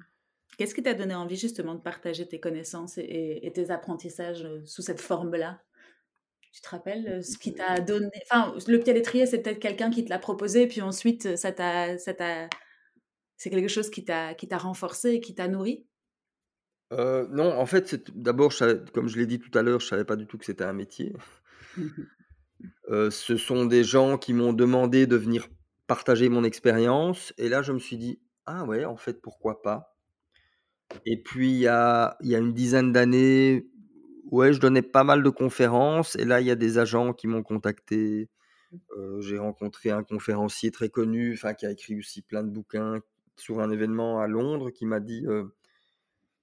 Qu'est-ce qui t'a donné envie justement de partager tes connaissances et tes apprentissages, sous cette forme-là? Tu te rappelles, heu, ce qui t'a donné enfin, le pied à l'étrier, c'est peut-être quelqu'un qui te l'a proposé, puis ensuite, ça t'a ça t'a c'est quelque chose qui t'a qui t'a renforcé et qui t'a nourri? Heu, non, en fait, c'est d'abord, je savais comme je l'ai dit tout à l'heure, je savais pas du tout que c'était un métier. Mmh ce sont des gens qui m'ont demandé de venir partager mon expérience et là, je me suis dit: «Ah ouais, en fait, pourquoi pas?» et puis il y a il y a une dizaine d'années, ouais, je donnais pas mal de conférences et là, il y a des agents qui m'ont contacté. Heu, j'ai rencontré un conférencier très connu, enfin, qui a écrit aussi plein de bouquins sur un événement à Londres qui m'a dit,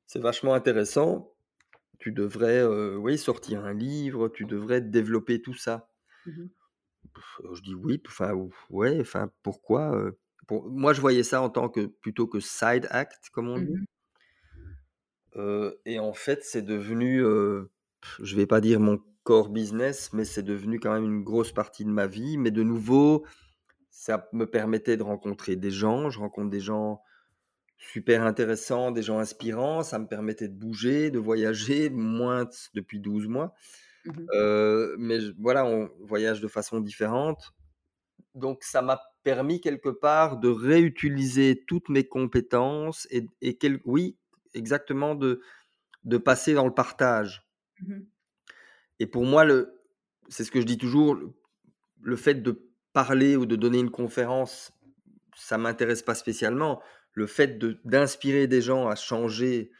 «C'est vachement intéressant, tu devrais, oui, sortir un livre, tu devrais développer tout ça». Mmh je dis: «Oui», enfin, ou ouais, enfin, pourquoi? Pour moi, je voyais ça en tant que plutôt que side act, comme on Mmh dit, et en fait, c'est devenu, heu, je vais pas dire mon core business, mais c'est devenu quand même une grosse partie de ma vie. Mais de nouveau, ça me permettait de rencontrer des gens. Je rencontre des gens super intéressants, des gens inspirants. Ça me permettait de bouger, de voyager, moins depuis 12 mois, Mmh mais voilà, on voyage de façon différente. Donc ça m'a permis quelque part de réutiliser toutes mes compétences et et quel oui, exactement, de de passer dans le partage Mmh mh. et pour moi, le c'est ce que je dis toujours, le le fait de parler ou de donner une conférence, ça m'intéresse pas spécialement. Le fait de d'inspirer des gens à changer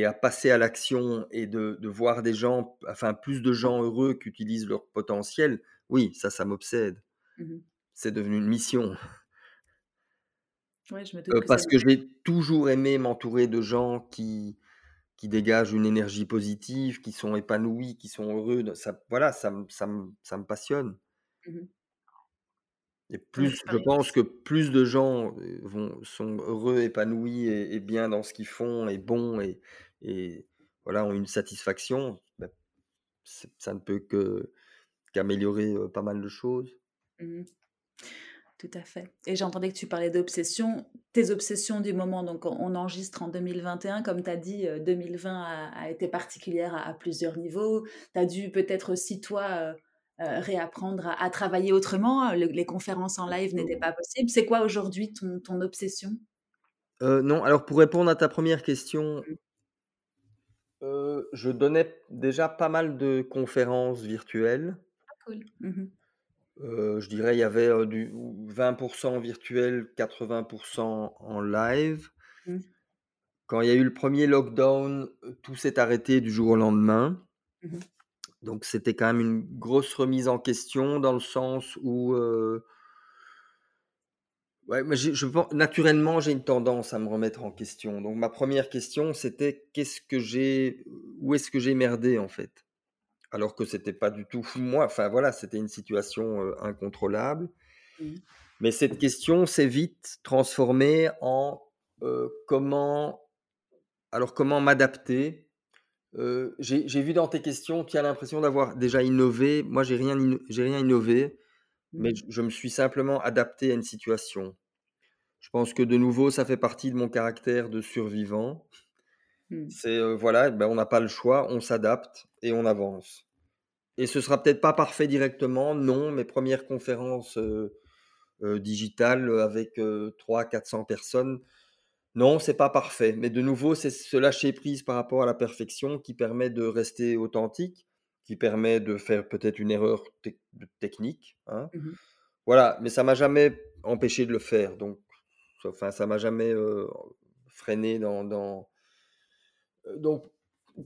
et à passer à l'action et de de voir des gens, enfin plus de gens heureux qui utilisent leur potentiel, oui, ça, ça m'obsède. Mmh mh. C'est devenu une mission. Ouais, je me doute Heu, que c'est parce que j'ai toujours aimé m'entourer de gens qui qui dégagent une énergie positive, qui sont épanouis, qui sont heureux ça voilà, ça me ça me ça me passionne mmh mh. Et plus je pense que plus de gens, heu, vont sont heureux, épanouis et et bien dans ce qu'ils font et bons et et voilà, ont une satisfaction, bah, ça ne peut que qu'améliorer, pas mal de choses. Mmh mh. Tout à fait. Et j'entendais que tu parlais d'obsession. Tes obsessions du moment, donc on enregistre en 2021, comme tu as dit, 2020 euh, a, été particulière à, plusieurs niveaux. Tu as dû peut-être aussi, toi, euh, euh, réapprendre à, travailler autrement. les conférences en live n'étaient pas possibles. C'est quoi aujourd'hui ton, ton, obsession? Non, alors pour répondre à ta première question, mmh. je donnais déjà pas mal de conférences virtuelles. Ah, cool. Mmh je dirais il y avait, du 20% virtuel, 80% en live. Mmh. Quand il y a eu le premier lockdown, tout s'est arrêté du jour au lendemain. Mmh Donc c'était quand même une grosse remise en question dans le sens où, ouais, je pense naturellement, j'ai une tendance à me remettre en question. Donc ma première question, c'était: «Qu'est-ce que j'ai où est-ce que j'ai merdé, en fait?» alors que c'était pas du tout moi. Enfin voilà, c'était une situation incontrôlable. Mmh. Mais cette question s'est vite transformée en comment, alors comment m'adapter. J'ai vu dans tes questions tu as l'impression d'avoir déjà innové. Moi, j'ai rien, j'ai rien innové, mais mmh. je, me suis simplement adapté à une situation. Je pense que de nouveau, ça fait partie de mon caractère de survivant. Mmh. C'est voilà, ben, on n'a pas le choix, on s'adapte et on avance. Et ce sera peut-être pas parfait directement, non. Mes premières conférences digitales avec 300-400 personnes, non, c'est pas parfait. Mais de nouveau, c'est ce lâcher prise par rapport à la perfection qui permet de rester authentique, qui permet de faire peut-être une erreur technique. Hein. Mmh voilà, mais ça m'a jamais empêché de le faire. Donc, enfin, ça m'a jamais freiné dans, dans... Donc,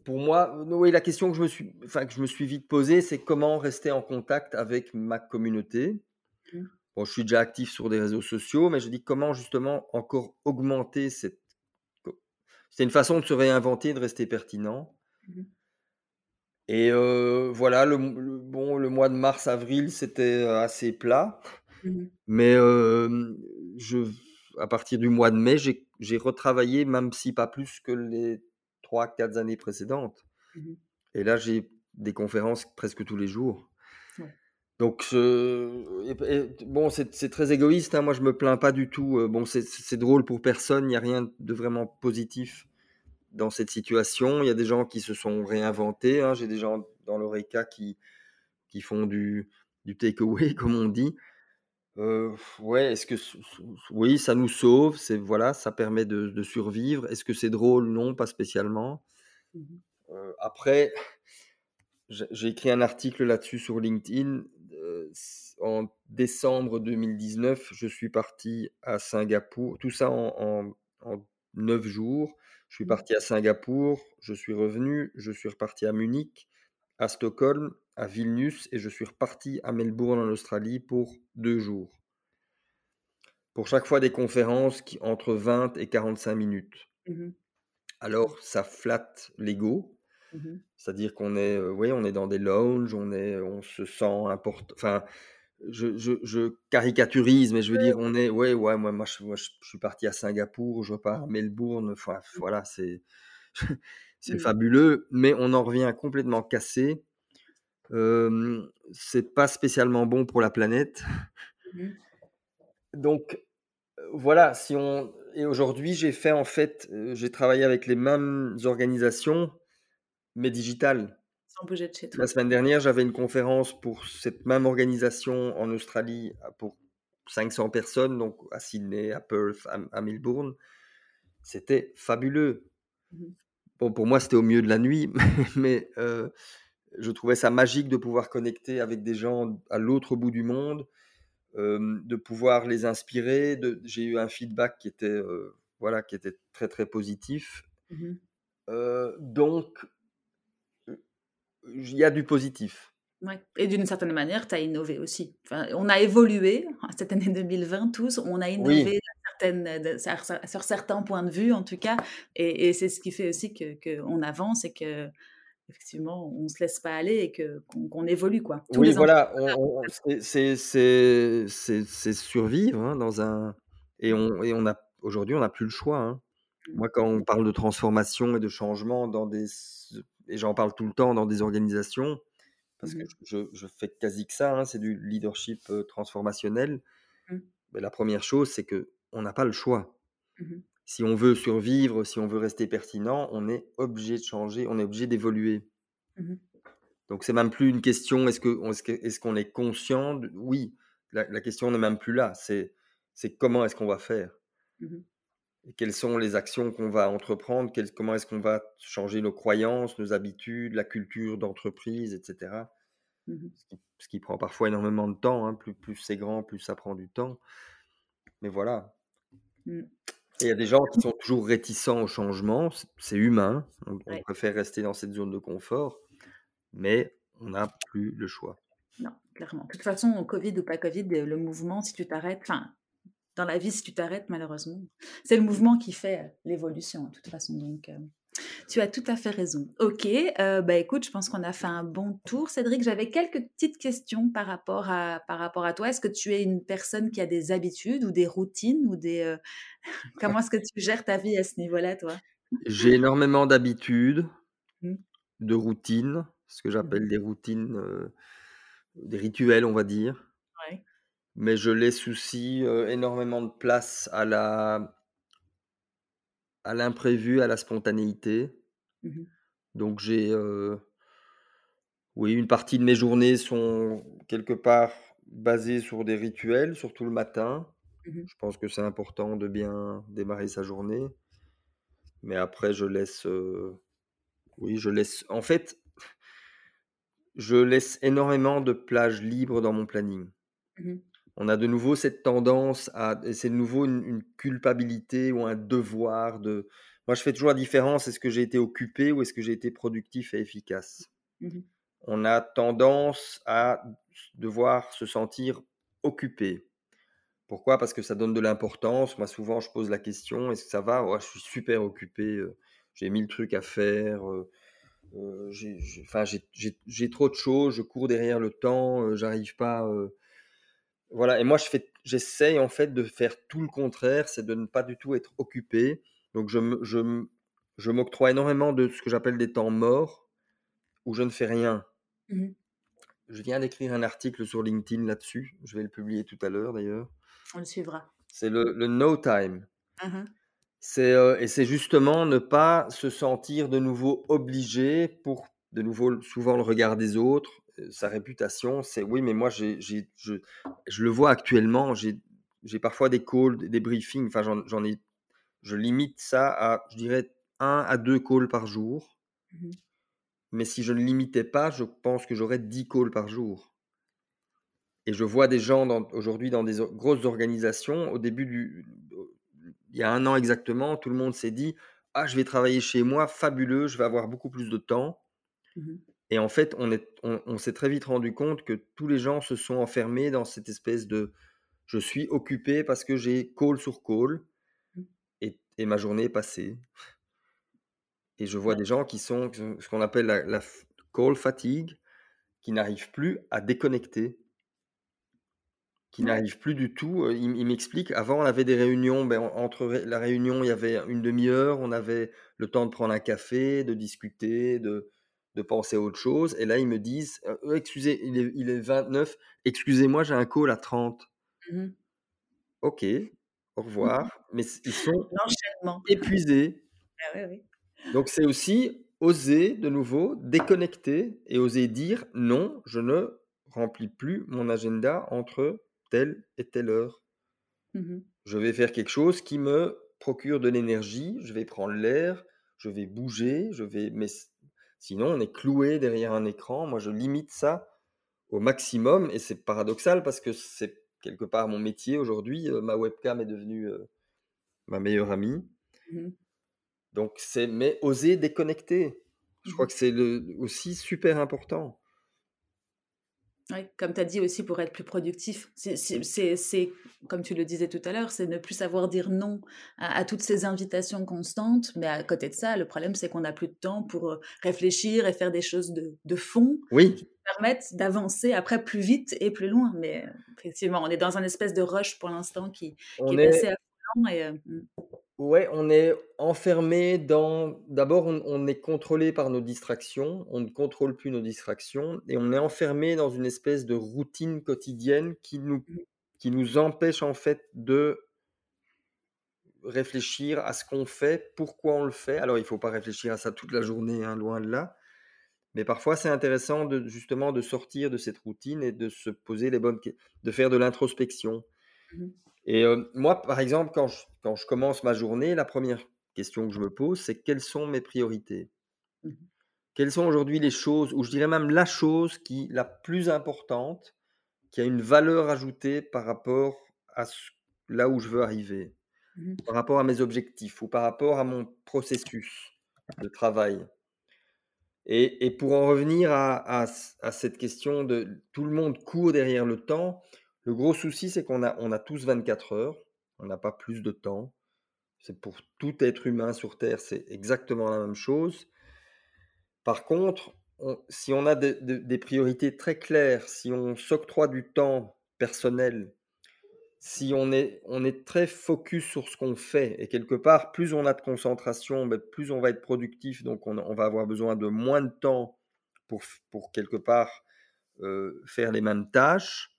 pour moi, oui, la question que je me suis, enfin, que je me suis vite posée, c'est comment rester en contact avec ma communauté. Mmh. Bon, je suis déjà actif sur des réseaux sociaux, mais je dis comment justement encore augmenter cette. C'est une façon de se réinventer, de rester pertinent. Mmh. Et voilà, le, bon, le mois de mars-avril, c'était assez plat. Mmh mais je, à partir du mois de mai, j'ai retravaillé, même si pas plus que les trois, quatre années précédentes. Mmh et là, j'ai des conférences presque tous les jours. Donc, bon, c'est très égoïste. Hein. Moi, je me plains pas du tout. Bon, c'est drôle pour personne. Il n'y a rien de vraiment positif dans cette situation. Il y a des gens qui se sont réinventés. Hein. J'ai des gens dans l'Oreca qui, qui font du, du takeaway, comme on dit. ouais, est-ce que oui, ça nous sauve, c'est voilà, ça permet de, survivre. Est-ce que c'est drôle? Non, pas spécialement. Mmh après, j'ai écrit un article là-dessus sur LinkedIn. En décembre 2019, je suis parti à Singapour. Tout ça en, neuf jours. Je suis mmh. parti à Singapour, je suis revenu, je suis reparti à Munich, à Stockholm, à Vilnius et je suis reparti à Melbourne en Australie pour deux jours. Pour chaque fois des conférences qui, entre 20 et 45 minutes. Mmh Alors ça flatte l'ego, mmh c'est-à-dire qu'on est, euh, on est dans des lounges, on, est, on se sent important. Enfin, je, je, caricaturise, mais je veux dire, on est, ouais, ouais, moi, moi, je, je, suis parti à Singapour, je repars à Melbourne, enfin, mmh. voilà, c'est, c'est fabuleux, mais on en revient complètement cassé c'est pas spécialement bon pour la planète. Mmh Donc voilà, si on et aujourd'hui j'ai fait en fait, j'ai travaillé avec les mêmes organisations, mais digitales. Sans bouger de chez toi. La semaine dernière, j'avais une conférence pour cette même organisation en Australie pour 500 personnes, donc à Sydney, à Perth, à, Melbourne. C'était fabuleux. Mmh bon, pour moi, c'était au milieu de la nuit, mais je trouvais ça magique de pouvoir connecter avec des gens à l'autre bout du monde, de pouvoir les inspirer. J'ai eu un feedback qui était, voilà, qui était très très positif. Mmh donc, il y a du positif. Ouais. Et d'une certaine manière, tu as innové aussi. Enfin, on a évolué cette année 2020 tous, on a innové sur certains points de vue en tout cas, et, c'est ce qui fait aussi qu'on que avance et que effectivement, on ne se laisse pas aller et que, qu'on, évolue. Quoi. oui, voilà, c'est, survivre hein, dans un. Et, on, et on a, aujourd'hui, on n'a plus le choix. Hein. Mmh. Moi, quand on parle de transformation et de changement dans des. Et j'en parle tout le temps dans des organisations, parce que mmh je, je, fais quasi que ça, hein, c'est du leadership transformationnel. Beh, la première chose, c'est qu'on n'a pas le choix. Mmh Si on veut survivre, si on veut rester pertinent, on est obligé de changer, on est obligé d'évoluer. Mmh Donc c'est même plus une question, est-ce que est-ce que est-ce qu'on est conscient de oui, la la question n'est même plus là, c'est c'est comment est-ce qu'on va faire? Quelles sont les actions qu'on va entreprendre? Comment est-ce qu'on va changer nos croyances, nos habitudes, la culture d'entreprise, et cetera? Mmh Ce qui ce qui prend parfois énormément de temps, hein, plus plus c'est grand, plus ça prend du temps. Mais voilà. Mmh. Et il y a des gens qui sont toujours réticents au changement, c'est humain, on on préfère rester dans cette zone de confort, mais on n'a plus le choix. Non, clairement. De toute façon, Covid ou pas Covid, le mouvement, si tu t'arrêtes enfin, dans la vie, si tu t'arrêtes, malheureusement, c'est le mouvement qui fait, heu, l'évolution, de toute façon, donc heu, tu as tout à fait raison. OK, heu, bah, écoute, je pense qu'on a fait un bon tour. Cédric, j'avais quelques petites questions par rapport à par rapport à toi. Est-ce que tu es une personne qui a des habitudes ou des routines ou des, comment est-ce que tu gères ta vie à ce niveau-là, toi? J'ai énormément d'habitudes, Mmh. de routines, ce que Mmh j'appelle des routines, des rituels, on va dire. Mais je laisse aussi, heu, énormément de place à la à l'imprévu, à la spontanéité. Mmh Donc j'ai, oui, une partie de mes journées sont quelque part basées sur des rituels, surtout le matin. Mmh Je pense que c'est important de bien démarrer sa journée, mais après je laisse, oui, je laisse en fait, je laisse énormément de plage libre dans mon planning. Mmh On a de nouveau cette tendance à et c'est de nouveau une une culpabilité ou un devoir de moi je fais toujours la différence, est-ce que j'ai été occupé ou est-ce que j'ai été productif et efficace? Mmh On a tendance à devoir se sentir occupé. Pourquoi? Parce que ça donne de l'importance. Moi, souvent, je pose la question: «Est-ce que ça va?» «Ouais, je suis super occupé, heu, j'ai 1000 trucs à faire, heu heu, j'ai j'ai enfin, j'ai j'ai j'ai trop de choses, je cours derrière le temps, j'arrive pas, heu» voilà et moi, je fais j'essaye, en fait, de faire tout le contraire, c'est de ne pas du tout être occupé. Donc je je je m'octroie énormément de ce que j'appelle des temps morts, où je ne fais rien. Mmh Je viens d'écrire un article sur LinkedIn là-dessus, je vais le publier tout à l'heure d'ailleurs. On le suivra. C'est le le no time. Mmh C'est, heu et c'est justement ne pas se sentir de nouveau obligé pour de nouveau souvent le regard des autres, sa réputation, c'est: «Oui, mais moi j'ai je» je le vois actuellement, j'ai parfois des calls, des briefings, enfin j'en ai je limite ça à, je dirais un à 2 calls par jour, Mmh mais si je ne limitais pas, je pense que j'aurais 10 calls par jour. Et je vois des gens aujourd'hui dans des grosses organisations, au début du il y a un an exactement, tout le monde s'est dit: «Ah, je vais travailler chez moi, fabuleux, je vais avoir beaucoup plus de temps» Mmh et en fait, on est on on s'est très vite rendu compte que tous les gens se sont enfermés dans cette espèce de: «Je suis occupé parce que j'ai call sur call» Mmh. et et ma journée est passée et je vois Ouais. des gens qui sont ce qu'on appelle la call fatigue, qui n'arrivent plus à déconnecter. Qui Ouais. n'arrive plus du tout, il il m'explique avant on avait des réunions, ben, en entre la réunion, il y avait une demi heure, on avait le temps de prendre un café, de discuter, de de penser à autre chose et là ils me disent: «Heu, heu, excusez, il est il est 29, excusez-moi, j'ai un call à 30». Mmh OK, au revoir, mais ils sont L'enchaînement. épuisés. Ah oui, oui. Donc c'est aussi oser de nouveau déconnecter et oser dire: «Non, je ne remplis plus mon agenda entre telle et telle heure». Mmh Je vais faire quelque chose qui me procure de l'énergie, je vais prendre l'air, je vais bouger, je vais mais sinon on est cloué derrière un écran. Moi, je limite ça au maximum et c'est paradoxal parce que c'est quelque part mon métier aujourd'hui, heu, ma webcam est devenue, heu, ma meilleure amie. Mmh Donc c'est mais oser déconnecter. Je crois Mmh que c'est aussi super important. Oui, comme tu as dit aussi pour être plus productif. C'est comme tu le disais tout à l'heure, c'est ne plus savoir dire non à à toutes ces invitations constantes, mais à côté de ça, le problème, c'est qu'on n'a plus de temps pour, heu, réfléchir et faire des choses de de fond Oui, qui permettent d'avancer après plus vite et plus loin. Mais, effectivement, on est dans un espèce de rush pour l'instant qui est assez affolant et heu, mmh, Ouais, on est enfermé dans d'abord, on on est contrôlé par nos distractions, on ne contrôle plus nos distractions et on est enfermé dans une espèce de routine quotidienne qui nous mmh, qui nous empêchent en fait de réfléchir à ce qu'on fait, pourquoi on le fait. Alors, il ne faut pas réfléchir à ça toute la journée, hein, loin de là. Mais parfois, c'est intéressant de, justement de sortir de cette routine et de se poser les bonnes de faire de l'introspection. Mmh et moi, par exemple, quand je, quand je commence ma journée, la première question que je me pose, c'est quelles sont mes priorités? Mmh Quelles sont aujourd'hui les choses, ou je dirais même la chose qui la plus importante, qui a une valeur ajoutée par rapport à là où je veux arriver? Mmh par rapport à mes objectifs ou par rapport à mon processus de travail? Et, pour en revenir à, cette question de tout le monde court derrière le temps, le gros souci, c'est qu'on a, on a tous 24 heures, on n'a pas plus de temps. C'est pour tout être humain sur Terre, c'est exactement la même chose. Par contre, si on a des priorités très claires, si on s'octroie du temps personnel si on est, on est très focus sur ce qu'on fait, et quelque part, plus on a de concentration, ben, plus on va être productif, donc on, va avoir besoin de moins de temps pour, pour quelque part euh, faire les mêmes tâches,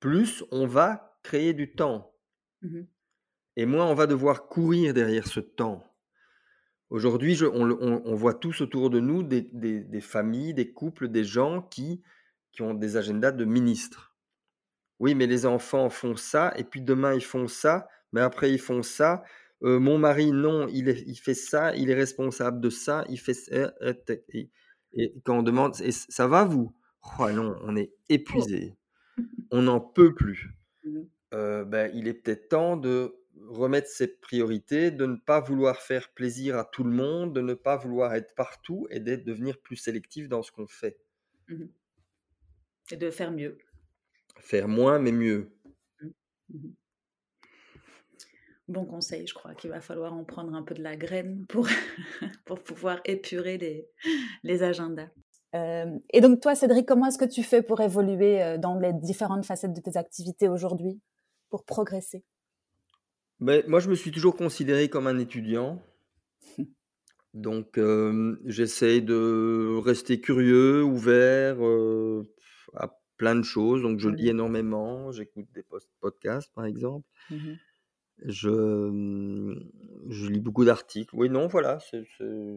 plus on va créer du temps. Mmh et moins on va devoir courir derrière ce temps. Aujourd'hui, on, on, voit tous autour de nous des, des, familles, des couples, des gens qui, qui ont des agendas de ministres oui, mais les enfants font ça, et puis demain ils font ça, mais après ils font ça. mon mari, non, il, il, fait ça, il est responsable de ça, il fait ça. Et, quand on demande, ça va vous? Oh non, on est épuisé, on n'en peut plus. Mmh ben, il est peut-être temps de remettre ses priorités, de ne pas vouloir faire plaisir à tout le monde, de ne pas vouloir être partout et de devenir plus sélectif dans ce qu'on fait. Mmh et de faire mieux. Faire moins, mais mieux. Mmh. Mmh bon conseil, je crois qu'il va falloir en prendre un peu de la graine pour, pour pouvoir épurer les, les agendas. Euh, et donc toi, Cédric, comment est-ce que tu fais pour évoluer euh, dans les différentes facettes de tes activités aujourd'hui, pour progresser? Mais Moi, je me suis toujours considéré comme un étudiant. Donc, euh, j'essaie de rester curieux, ouvert, à plein de choses. Donc, je lis énormément, j'écoute des podcasts, par exemple. Mmh je, mmh, je lis beaucoup d'articles. Oui, non, voilà.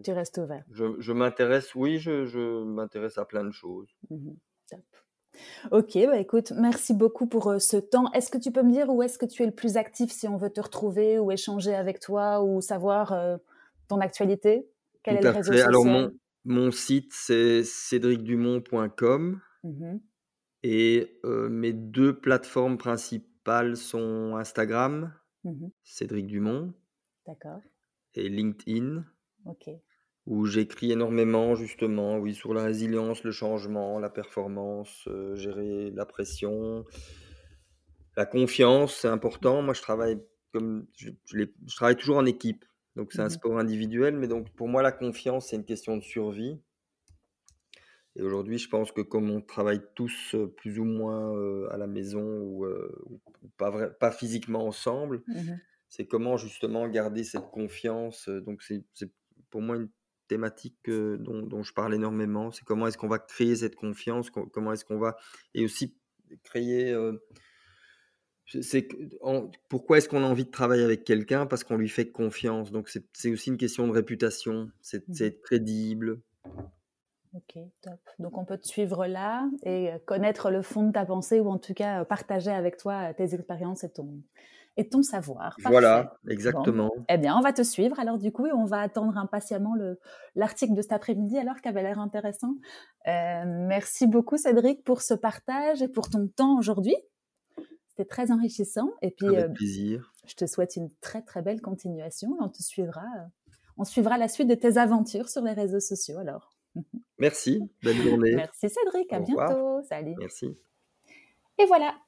Tu restes ouvert. Je, je m'intéresse, oui, je, je m'intéresse à plein de choses. Mmh top. Ok, bah écoute, merci beaucoup pour euh, ce temps. Est-ce que tu peux me dire où est-ce que tu es le plus actif si on veut te retrouver ou échanger avec toi ou savoir euh, ton actualité? Quel est le réseau social Alors, mon, mon site, c'est cédricdumont.com. Et mes deux plateformes principales sont Instagram, mmh Cédric Dumont. D'accord. Et LinkedIn. Où j'écris énormément, justement, oui, sur la résilience, le changement, la performance, gérer la pression, la confiance, c'est important. Moi, je travaille comme je, je, travaille toujours en équipe. Donc, c'est un mmh sport individuel, mais donc pour moi, la confiance, c'est une question de survie. Et aujourd'hui, je pense que comme on travaille tous plus ou moins à la maison ou, pas, vrai, pas physiquement ensemble, mmh c'est comment justement garder cette confiance. Donc c'est pour moi une thématique dont, dont, je parle énormément. C'est comment est-ce qu'on va créer cette confiance, comment est-ce qu'on va... Et aussi créer... c'est pourquoi est-ce qu'on a envie de travailler avec quelqu'un? Parce qu'on lui fait confiance. Donc c'est aussi une question de réputation, c'est mmh être crédible. Ok, top. Donc on peut te suivre là et euh, connaître le fond de ta pensée ou en tout cas euh, partager avec toi euh, tes expériences et ton, et ton savoir. Voilà, exactement. Eh bien, on va te suivre alors du coup et on va attendre impatiemment l'article de cet après-midi alors qui avait l'air intéressant. merci beaucoup Cédric pour ce partage et pour ton temps aujourd'hui. C'était très enrichissant et puis Avec plaisir. je te souhaite une très très belle continuation. On te suivra. on suivra la suite de tes aventures sur les réseaux sociaux alors. Merci, bonne journée. Merci Cédric, à bientôt. Salut. Merci. Et voilà,